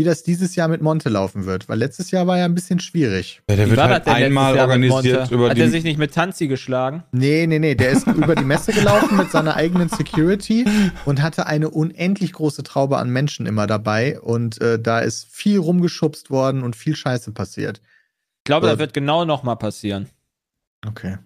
wie das dieses Jahr mit Monte laufen wird, weil letztes Jahr war ja ein bisschen schwierig. Ja, der Wie wird war halt einmal organisiert über Hat die. er sich nicht mit Tanzi geschlagen? Nee, nee, nee, der ist [LAUGHS] über die Messe gelaufen mit seiner eigenen Security und hatte eine unendlich große Traube an Menschen immer dabei und äh, da ist viel rumgeschubst worden und viel Scheiße passiert. Ich glaube, Äh, das wird genau nochmal passieren. Okay.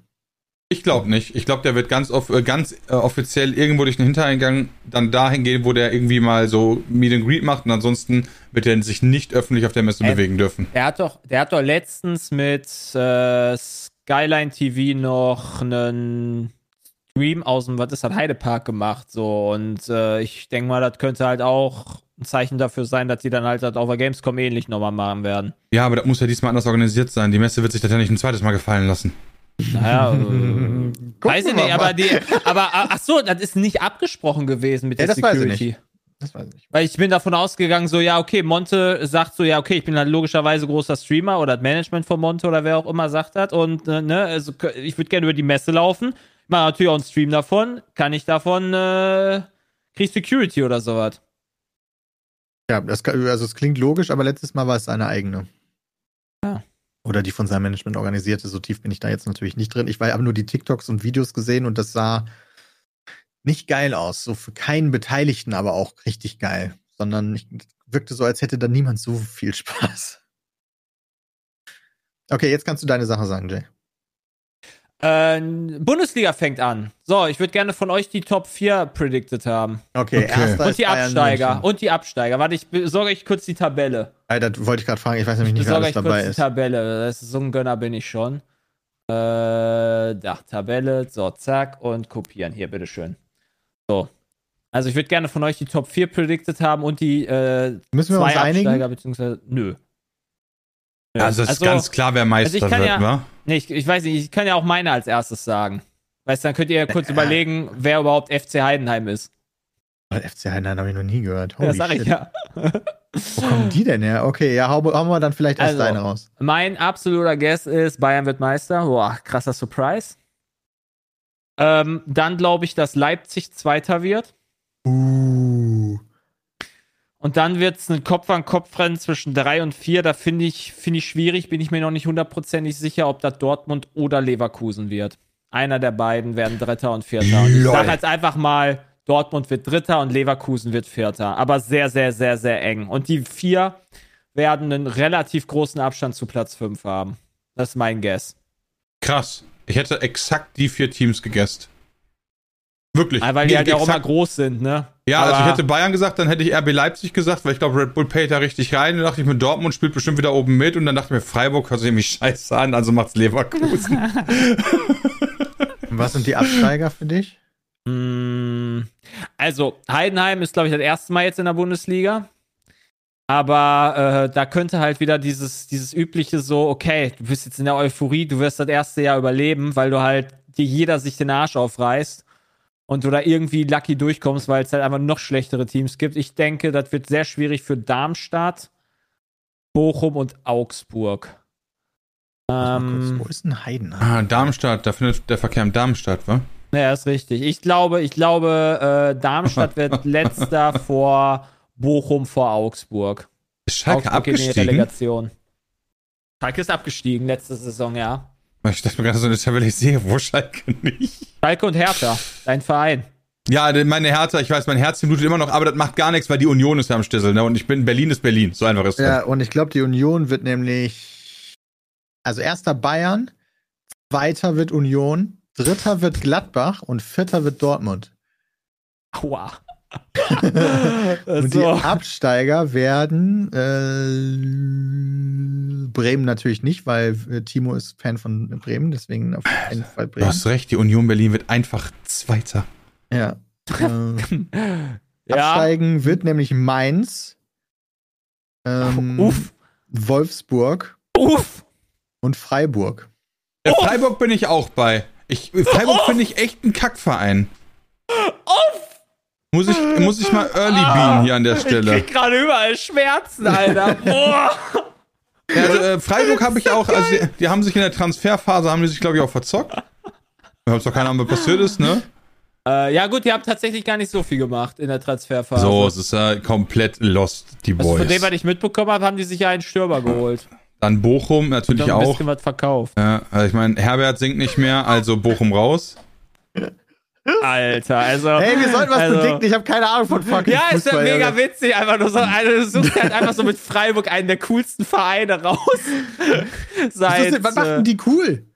Ich glaube nicht. Ich glaube, der wird ganz, off äh, ganz äh, offiziell irgendwo durch den Hintereingang dann dahin gehen, wo der irgendwie mal so Meet and Greet macht und ansonsten wird er sich nicht öffentlich auf der Messe Äh, bewegen dürfen. Der hat doch, der hat doch letztens mit äh, Skyline TV noch einen Stream aus dem, was ist das, Heidepark gemacht, so. Und äh, ich denke mal, das könnte halt auch ein Zeichen dafür sein, dass die dann halt das auf der Gamescom ähnlich nochmal machen werden. Ja, aber das muss ja diesmal anders organisiert sein. Die Messe wird sich das ja nicht ein zweites Mal gefallen lassen. Naja, äh, [LAUGHS] weiß ich nicht, aber die, aber ach so, das ist nicht abgesprochen gewesen mit Ja, der das weiß ich Security. nicht. Das weiß ich nicht. Weil ich bin davon ausgegangen, so, ja, okay, Monte sagt so, ja, okay, ich bin halt logischerweise großer Streamer oder das Management von Monte oder wer auch immer sagt das und, äh, ne, also ich würde gerne über die Messe laufen, mache natürlich auch einen Stream davon, kann ich davon, äh, krieg Security oder sowas. Ja, das, also es klingt logisch, aber letztes Mal war es seine eigene. Oder die von seinem Management organisierte. So tief bin ich da jetzt natürlich nicht drin. Ich habe nur die TikToks und Videos gesehen und das sah nicht geil aus. So für keinen Beteiligten, aber auch richtig geil. Sondern ich wirkte so, als hätte da niemand so viel Spaß. Okay, jetzt kannst du deine Sache sagen, Jay. Äh, Bundesliga fängt an. So, ich würde gerne von euch die Top 4 predicted haben. Okay, Okay. erster Und ist die Bayern Absteiger. München. Und die Absteiger. Warte, ich besorge euch kurz die Tabelle. Ah, das wollte ich gerade fragen. Ich weiß nämlich nicht, wer besorge alles euch dabei kurz die ist. Tabelle. Das ist so ein Gönner bin ich schon. Äh, da, Tabelle, so, zack, und kopieren. Hier, bitteschön. So. Also ich würde gerne von euch die Top 4 predicted haben und die äh, Müssen wir zwei uns einigen? Absteiger, beziehungsweise, nö. Nö. Also es ist ganz klar, wer Meister also ich kann wird, ja- wa? Nee, ich, ich weiß nicht, ich kann ja auch meine als erstes sagen. Weißt du, dann könnt ihr ja Äh. kurz überlegen, wer überhaupt FC Heidenheim ist. FC Heidenheim habe ich noch nie gehört. Ja, Holy sag ich shit. ja. Wo kommen die denn her? Okay, ja, hau, hauen wir dann vielleicht erst Also. deine raus. Mein absoluter Guess ist, Bayern wird Meister. Boah, krasser Surprise. Ähm, dann glaube ich, dass Leipzig Zweiter wird. Uh. Und dann wird es ein Kopf-an-Kopf-Rennen zwischen 3 und 4. Da finde ich, finde ich schwierig, bin ich mir noch nicht hundertprozentig sicher, ob das Dortmund oder Leverkusen wird. Einer der beiden werden Dritter und Vierter. Und ich sage jetzt einfach mal, Dortmund wird Dritter und Leverkusen wird Vierter. Aber sehr, sehr, sehr, sehr eng. Und die vier werden einen relativ großen Abstand zu Platz 5 haben. Das ist mein Guess. Krass. Ich hätte exakt die vier Teams gegessen. Wirklich. Ah, Weil die halt ja auch immer groß sind, ne? Ja, also ich Aber- hätte Bayern gesagt, dann hätte ich RB Leipzig gesagt, weil ich glaube, Red Bull payt da richtig rein. Dann dachte ich mir, Dortmund spielt bestimmt wieder oben mit. Und dann dachte ich mir, Freiburg hört sich irgendwie scheiße an, also macht's Leverkusen. Und [LAUGHS] was sind die Absteiger für dich? Mm, Also, Heidenheim ist, glaube ich, das erste Mal jetzt in der Bundesliga. Aber äh, da könnte halt wieder dieses, dieses übliche so, okay, du bist jetzt in der Euphorie, du wirst das erste Jahr überleben, weil du halt dir jeder sich den Arsch aufreißt und du da irgendwie lucky durchkommst, weil es halt einfach noch schlechtere Teams gibt. Ich denke, das wird sehr schwierig für Darmstadt, Bochum und Augsburg. Mal kurz, Ähm, wo ist denn Heidenheim? ah, Darmstadt, da findet der Verkehr in Darmstadt, wa? Ja, ist richtig. Ich glaube, ich glaube, äh, Darmstadt [LAUGHS] wird letzter vor Bochum vor Augsburg. Ist Schalke Augsburg geht in die abgestiegen? Relegation. Schalke ist abgestiegen letzte Saison, ja. Ich dachte mir gerade so eine Tabelle, ich sehe, wo Schalke nicht. Schalke und Hertha, dein Verein. Ja, meine Hertha, ich weiß, mein Herz blutet immer noch, aber das macht gar nichts, weil die Union ist ja am Stissel, ne? Und ich bin, Berlin ist Berlin. So einfach ist das. Ja, und ich glaube, die Union wird nämlich. Also erster Bayern, zweiter wird Union, dritter wird Gladbach und vierter wird Dortmund. Aua. Und die. Absteiger werden äh, Bremen natürlich nicht, weil äh, Timo ist Fan von Bremen, deswegen auf jeden Fall Du Bremen. hast recht, die Union Berlin wird einfach Zweiter. Ja. [LAUGHS] Äh, Ja. Absteigen wird nämlich Mainz, ähm, Uff. Wolfsburg Uff. und Freiburg. Der Freiburg bin ich auch bei. Ich, Freiburg finde ich echt ein Kackverein. Muss ich, muss ich mal Early Bean hier an der Ich Stelle. krieg gerade überall Schmerzen, Alter. [LAUGHS] Boah. Ja, also, äh, Freiburg habe ich auch, also die, die haben sich in der Transferphase, haben die sich, glaube ich, auch verzockt. Wir haben zwar keine Ahnung, was passiert ist, ne? äh, ja, gut, ihr habt tatsächlich gar nicht so viel gemacht in der Transferphase. So, es ist ja komplett lost, die also von dem, Boys. was ich mitbekommen habe, haben die sich ja einen Stürmer geholt. Dann Bochum natürlich Noch ein auch. bisschen was verkauft. Ja, also ich meine, Herbert singt nicht mehr, also Bochum raus. Alter, also. Hey, wir sollten was also, predikten. Ich habe keine Ahnung von fucking Ja, ist ja Fußball, mega Junge. witzig. Einfach nur so, also, du suchst halt einfach so mit Freiburg einen der coolsten Vereine raus. [LAUGHS] Was, Seit, denn, was macht äh, denn die cool?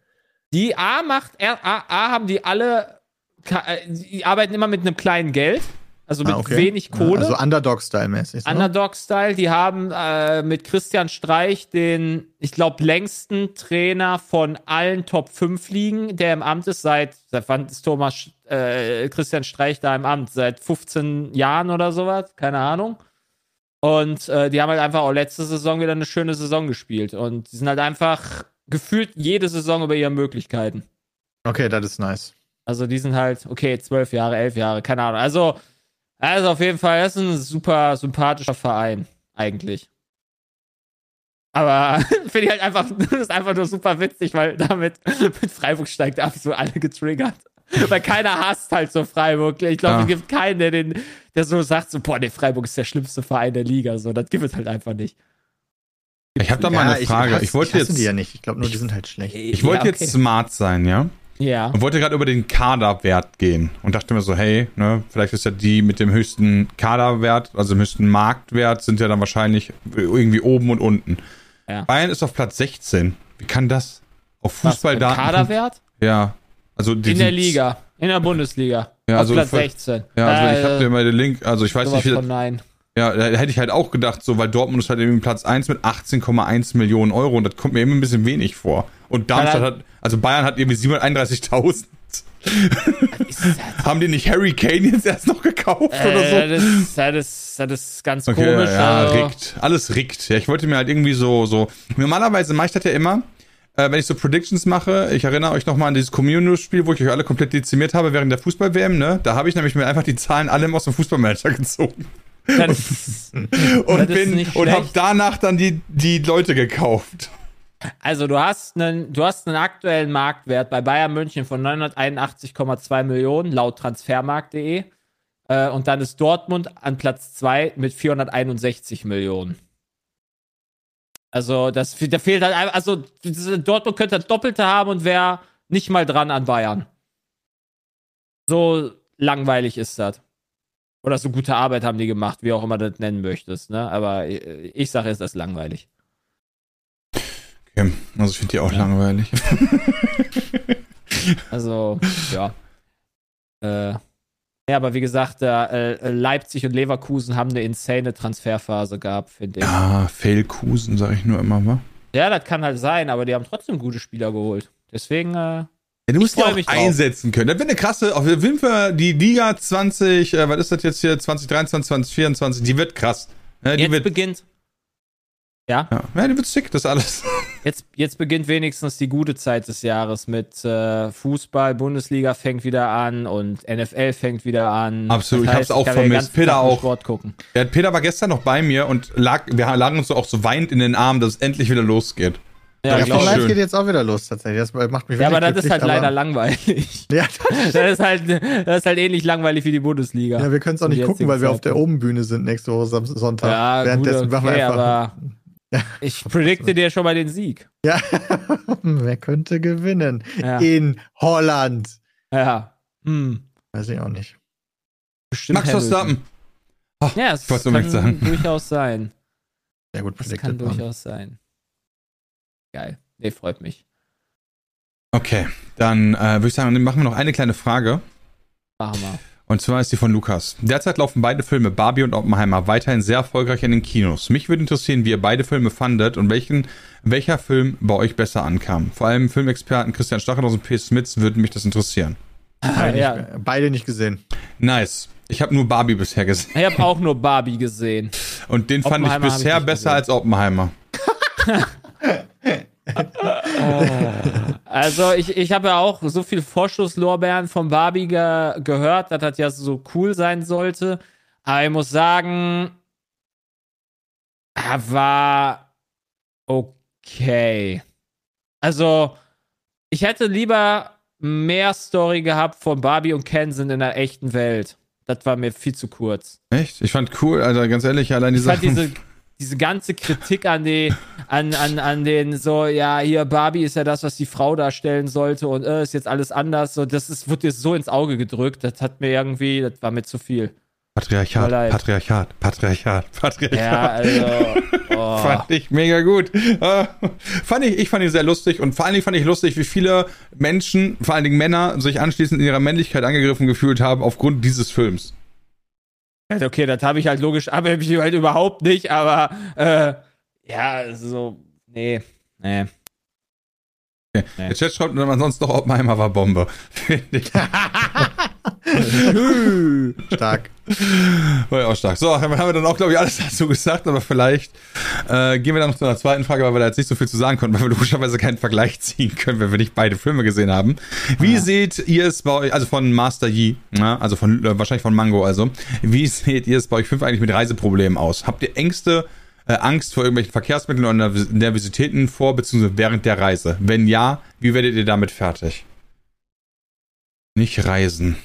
die A macht, A, A, haben die alle, äh, die arbeiten immer mit einem kleinen Geld. Also mit Ah, okay. wenig Kohle. Also Underdog-Style-mäßig. Underdog-Style. Die haben äh, mit Christian Streich den, ich glaube, längsten Trainer von allen Top 5 Ligen, der im Amt ist. Seit, seit wann ist Thomas äh, Christian Streich da im Amt? Seit 15 Jahren oder sowas? Keine Ahnung. Und äh, die haben halt einfach auch letzte Saison wieder eine schöne Saison gespielt. Und die sind halt einfach gefühlt jede Saison über ihre Möglichkeiten. Okay, das ist nice. Also die sind halt, okay, zwölf Jahre, elf Jahre, keine Ahnung. Also, also auf jeden Fall, das ist ein super sympathischer Verein, eigentlich. Aber [LAUGHS] finde ich halt einfach, [LAUGHS] das ist einfach nur super witzig, weil damit [LAUGHS] mit Freiburg steigt ab, so alle getriggert. Weil keiner hasst halt so Freiburg. Ich glaube, Ja. es gibt keinen, der, den, der so sagt, so, boah, nee, Freiburg ist der schlimmste Verein der Liga. So, das gibt es halt einfach nicht. Ich habe da mal eine Frage. Ich, hasse- wollte hasse jetzt, die ja nicht. Ich glaube nur, die sind halt schlecht. ich wollte Ja, jetzt smart sein, ja? Ja. Und wollte gerade über den Kaderwert gehen und dachte mir so, hey, ne, vielleicht ist ja die mit dem höchsten Kaderwert, also dem höchsten Marktwert, sind ja dann wahrscheinlich irgendwie oben und unten. Ja. Bayern ist auf Platz 16. Wie kann das? Auf Fußballdaten. Kaderwert? [LAUGHS] Ja. Also die In der Liga. In der Bundesliga. Ja, Auf also Platz für- 16. Ja, also ich Äh, habe dir mal den Link, also ich weiß nicht, wie, von nein. Ja, da hätte ich halt auch gedacht, so, weil Dortmund ist halt irgendwie Platz 1 mit 18,1 Millionen Euro und das kommt mir immer ein bisschen wenig vor. Und Darmstadt hat, also Bayern hat irgendwie 731.000. Ist das Haben die nicht Harry Kane jetzt erst noch gekauft oder so? Äh, das, ist, das, ist, das ist ganz Okay, komisch. ja, also, rickt. Alles rickt. Ja, ich wollte mir halt irgendwie so, so. Normalerweise mache ich das ja immer, äh, wenn ich so Predictions mache. Ich erinnere euch nochmal an dieses Communio-Spiel, wo ich euch alle komplett dezimiert habe während der Fußball-WM, ne? Da habe ich nämlich mir einfach die Zahlen alle aus dem Fußballmanager [LAUGHS] gezogen. Das, [LAUGHS] Und Das bin und habe danach dann die, die Leute gekauft. also du hast, einen, du hast einen aktuellen Marktwert bei Bayern München von 981,2 Millionen laut transfermarkt.de. Äh, und dann ist Dortmund an Platz 2 mit 461 Millionen. Also, das, da fehlt halt, also Dortmund könnte das Doppelte haben und wäre nicht mal dran an Bayern. So langweilig ist das. Oder so gute Arbeit haben die gemacht, wie auch immer du das nennen möchtest, ne? Aber äh, ich sage, es ist langweilig. Okay, also ich finde die auch Ja. langweilig. [LAUGHS] Also, ja. Äh, ja, aber wie gesagt, äh, Leipzig und Leverkusen haben eine insane Transferphase gehabt, finde ich. Ja. Ja, Fehlkusen, sag ich nur immer, wa? das kann halt sein, aber die haben trotzdem gute Spieler geholt. Deswegen, äh, Ja, du musst ja auch einsetzen können. Das wäre eine krasse, auf jeden Fall die Liga 20, äh, was ist das jetzt hier, 2023, 2024, die wird krass. Ja, die jetzt wird, beginnt. Ja, ja. ja, die wird sick, das alles. [LAUGHS] jetzt, jetzt beginnt wenigstens die gute Zeit des Jahres mit äh, Fußball, Bundesliga fängt wieder an und NFL fängt wieder an. Absolut, Das ich hab's auch vermisst. Peter auch. Sport gucken. Der Peter war gestern noch bei mir und lag, wir lagen uns so auch so weinend in den Armen, dass es endlich wieder losgeht. Ja, Ja, Ja. Live geht jetzt auch wieder los tatsächlich. Das macht mich ja, aber das ist halt leider langweilig. [LAUGHS] Ja, Das ist halt, das ist halt ähnlich langweilig wie die Bundesliga. ja wir können es auch nicht gucken, weil wir auf der Obenbühne sind nächste Woche Sam- Sonntag. Ja, Währenddessen gut, machen wir okay, einfach. aber [LAUGHS] ich predikte dir schon mal den Sieg. Ja, [LAUGHS] wer könnte gewinnen? Ja. In Holland. Ja. Hm. Weiß ich auch nicht. Bestimmt Max. Verstappen. Ja, es kann durchaus sein. Ja, gut, Das kann durchaus sein. Geil. Nee, freut mich. Okay, dann äh, würde ich sagen, dann machen wir noch eine kleine Frage. Machen wir. Und zwar ist die von Lukas. Derzeit laufen beide Filme, Barbie und Oppenheimer, weiterhin sehr erfolgreich in den Kinos. Mich würde interessieren, wie ihr beide Filme fandet und welchen, welcher Film bei euch besser ankam. Vor allem Filmexperten Christian Stachelhaus und P. Smits würden mich das interessieren. Beide, ja. nicht, beide nicht gesehen. Nice. Ich habe nur Barbie bisher gesehen. Ich habe auch nur Barbie gesehen. Und den fand ich ich bisher nicht besser gesehen. als Oppenheimer. [LAUGHS] Also ich, ich habe ja auch so viel Vorschusslorbeeren von Barbie ge gehört, dass das ja so cool sein sollte. Aber ich muss sagen, er war okay. Also ich hätte lieber mehr Story gehabt von Barbie und Ken sind in der echten Welt. Das war mir viel zu kurz. Echt? Ich fand cool, also ganz ehrlich, allein die Ich fand Sachen. diese, [LAUGHS] diese ganze Kritik an die, an, an, an den so, ja, hier Barbie ist ja das, was die Frau darstellen sollte und äh, ist jetzt alles anders. So, das ist, wird dir so ins Auge gedrückt. Das hat mir irgendwie, das war mir zu viel. Patriarchat. Patriarchat, Patriarchat, Patriarchat. Ja, also. [LAUGHS] Oh. Fand ich mega gut. Äh, fand ich, ich fand ihn sehr lustig und vor allen Dingen fand ich lustig, wie viele Menschen, vor allen Dingen Männer, sich anschließend in ihrer Männlichkeit angegriffen gefühlt haben aufgrund dieses Films. Ja, okay, das habe ich halt logisch, [LAUGHS] aber ich halt überhaupt nicht, aber äh, ja, so, nee, nee. Okay. Der Chat schreibt dann sonst noch, Oppenheimer war Bombe. Stark. War ja auch stark. So, haben wir dann auch, glaube ich, alles dazu gesagt, aber vielleicht äh, gehen wir dann noch zu einer zweiten Frage, weil wir da jetzt nicht so viel zu sagen konnten, weil wir logischerweise keinen Vergleich [LAUGHS] ziehen können, wenn wir nicht beide Filme gesehen haben. Wie ja. seht ihr es bei euch, also von Master Yi, ja, also von äh, wahrscheinlich von Mango, also, wie seht ihr es bei euch fünf eigentlich mit Reiseproblemen aus? Habt ihr Ängste, äh, Angst vor irgendwelchen Verkehrsmitteln oder Nervositäten vor, beziehungsweise während der Reise? Wenn ja, wie werdet ihr damit fertig? Nicht reisen.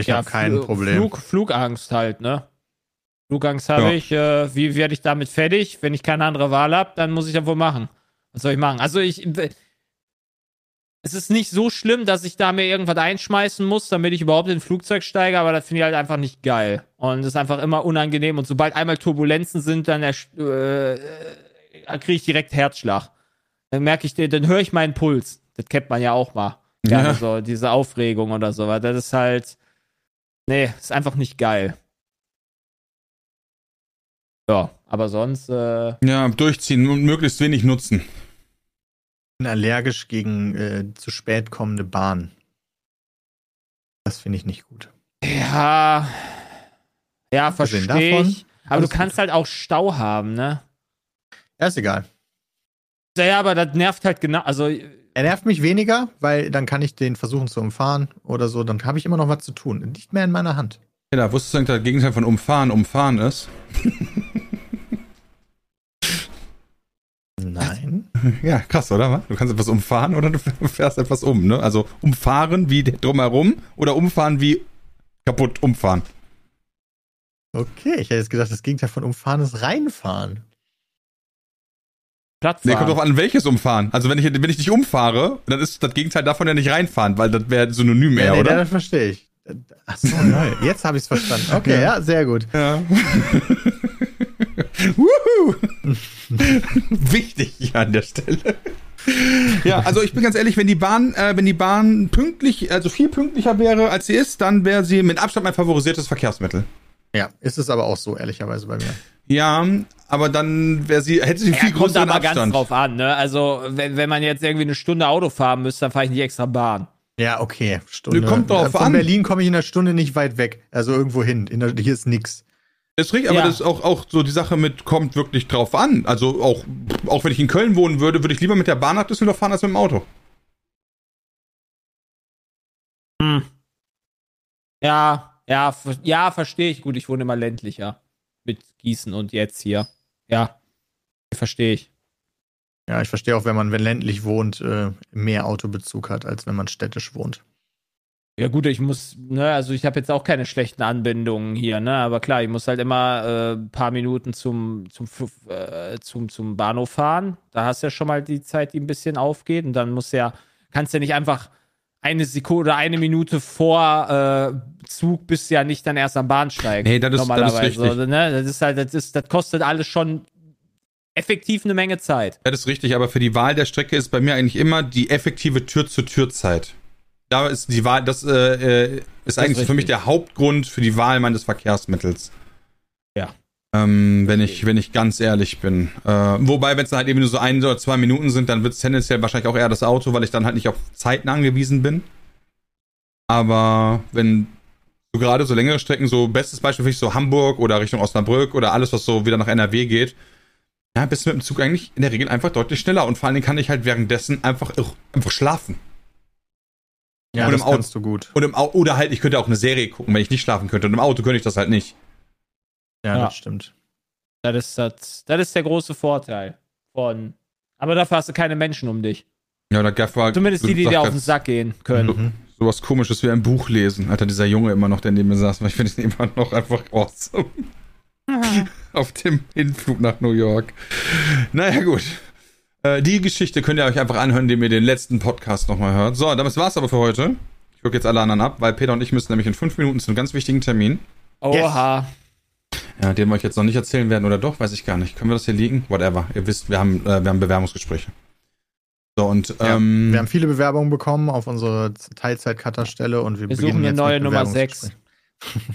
Ich ja, habe kein Problem. Flug, Flugangst halt, ne? Flugangst habe ja. ich. Äh, wie werde ich damit fertig? Wenn ich keine andere Wahl habe, dann muss ich das wohl machen. Was soll ich machen? Also ich. Es ist nicht so schlimm, dass ich da mir irgendwas einschmeißen muss, damit ich überhaupt in ein Flugzeug steige, aber das finde ich halt einfach nicht geil. Und es ist einfach immer unangenehm. Und sobald einmal Turbulenzen sind, dann äh, kriege ich direkt Herzschlag. Dann merke ich, dann höre ich meinen Puls. Das kennt man ja auch mal. Ja. ja. So, diese Aufregung oder so. Das ist halt Nee, ist einfach nicht geil. Ja, aber sonst. Äh ja, durchziehen und möglichst wenig nutzen. Ich bin allergisch gegen äh, zu spät kommende Bahn. Das finde ich nicht gut. Ja. Ja, verstehe ich. Aber du kannst gut. halt auch Stau haben, ne? Ja, ist egal. Ja, aber das nervt halt genau. Also er nervt mich weniger, weil dann kann ich den versuchen zu umfahren oder so. Dann habe ich immer noch was zu tun. Nicht mehr in meiner Hand. Ja, wusstest du eigentlich, der Gegenteil von umfahren umfahren ist? [LAUGHS] Nein. [LAUGHS] Ja, krass, oder? Du kannst etwas umfahren oder du fährst etwas um, ne? Also umfahren wie drumherum oder umfahren wie kaputt umfahren. Okay, ich hätte jetzt gedacht, das Gegenteil von umfahren ist reinfahren. Platz Nee, kommt drauf an, welches umfahren. Also wenn ich, wenn ich dich umfahre, dann ist das Gegenteil davon ja nicht reinfahren, weil das wäre synonym eher, ja, nee, oder? das verstehe ich. Achso, [LAUGHS] nein. Jetzt habe ich es verstanden. Okay, ja. ja, sehr gut. Ja. [LAUGHS] [LAUGHS] Wichtig hier an der Stelle. ja, also ich bin ganz ehrlich, wenn die Bahn, äh, wenn die Bahn pünktlich, also viel pünktlicher wäre, als sie ist, dann wäre sie mit Abstand mein favorisiertes Verkehrsmittel. Ja, ist es aber auch so, ehrlicherweise bei mir. Ja, aber dann wäre sie, hätte sie viel ja, größeren kommt aber Abstand. ganz drauf an, ne? Also, wenn, wenn man jetzt irgendwie eine Stunde Auto fahren müsste, dann fahre ich nicht extra Bahn. Ja, okay. Stunde. kommt drauf Von an. Berlin komme ich in einer Stunde nicht weit weg. Also irgendwo hin. Der, hier ist nix. Das ist richtig, aber ja. das ist auch, auch so die Sache mit, kommt wirklich drauf an. Also auch, auch wenn ich in Köln wohnen würde, würde ich lieber mit der Bahn nach Düsseldorf fahren als mit dem Auto. Hm. Ja, ja, ja, verstehe ich gut. Ich wohne immer ländlicher. Gießen und jetzt hier. Ja, verstehe ich. Ja, ich verstehe auch, wenn man, wenn ländlich wohnt, äh, mehr Autobezug hat, als wenn man städtisch wohnt. Ja, gut, ich muss, ne, also ich habe jetzt auch keine schlechten Anbindungen hier, ne, aber klar, ich muss halt immer äh, ein paar Minuten zum, zum, äh, zum, zum Bahnhof fahren. Da hast du ja schon mal die Zeit, die ein bisschen aufgeht und dann muss ja, kannst ja nicht einfach eine Sekunde oder eine Minute vor äh, Zug bist du ja nicht dann erst am Bahnsteig. Nee, das ist, normalerweise. Das ist richtig. So, ne? Das ist halt, das, ist, das kostet alles schon effektiv eine Menge Zeit. Ja, das ist richtig, aber für die Wahl der Strecke ist bei mir eigentlich immer die effektive Tür-zu-Tür-Zeit. Da ist die Wahl, das äh, äh ist das eigentlich ist für mich der Hauptgrund für die Wahl meines Verkehrsmittels. Ähm, wenn ich, wenn ich ganz ehrlich bin. Äh, wobei, wenn es halt eben nur so ein oder zwei Minuten sind, dann wird es tendenziell wahrscheinlich auch eher das Auto, weil ich dann halt nicht auf Zeiten angewiesen bin. Aber wenn so gerade so längere Strecken, so bestes Beispiel für mich so Hamburg oder Richtung Osnabrück oder alles, was so wieder nach NRW geht, ja, bist du mit dem Zug eigentlich in der Regel einfach deutlich schneller und vor allen Dingen kann ich halt währenddessen einfach, einfach schlafen. Ja, und das im Auto, kannst du gut. Und im Auto, oder halt, ich könnte auch eine Serie gucken, wenn ich nicht schlafen könnte. Und im Auto könnte ich das halt nicht. Ja, ja. das stimmt. Das ist, das, das ist der große Vorteil von. Aber dafür hast du keine Menschen um dich. Ja, da gab war, Zumindest die, die dir auf den Sack gehen können. Mhm. Sowas komisches wie ein Buch lesen. Alter, dieser Junge immer noch, der neben mir saß, weil ich finde ihn immer noch einfach awesome. [LAUGHS] auf dem Hinflug nach New York. Naja, gut. Äh, die Geschichte könnt ihr euch einfach anhören, indem ihr den letzten Podcast nochmal hört. So, damit war's aber für heute. Ich gucke jetzt alle anderen ab, weil Peter und ich müssen nämlich in fünf Minuten zu einem ganz wichtigen Termin. Oha. Ja, den wir euch jetzt noch nicht erzählen werden oder doch, weiß ich gar nicht. Können wir das hier liegen? Whatever. Ihr wisst, wir haben, äh, wir haben Bewerbungsgespräche. So, und, ja, ähm, wir haben viele Bewerbungen bekommen auf unsere Teilzeit-Cutter-Stelle und wir, wir suchen eine neue Nummer 6. [LAUGHS]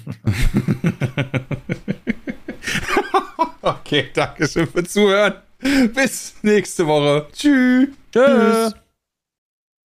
okay, danke schön fürs Zuhören. Bis nächste Woche. Tschüss. Tschüss.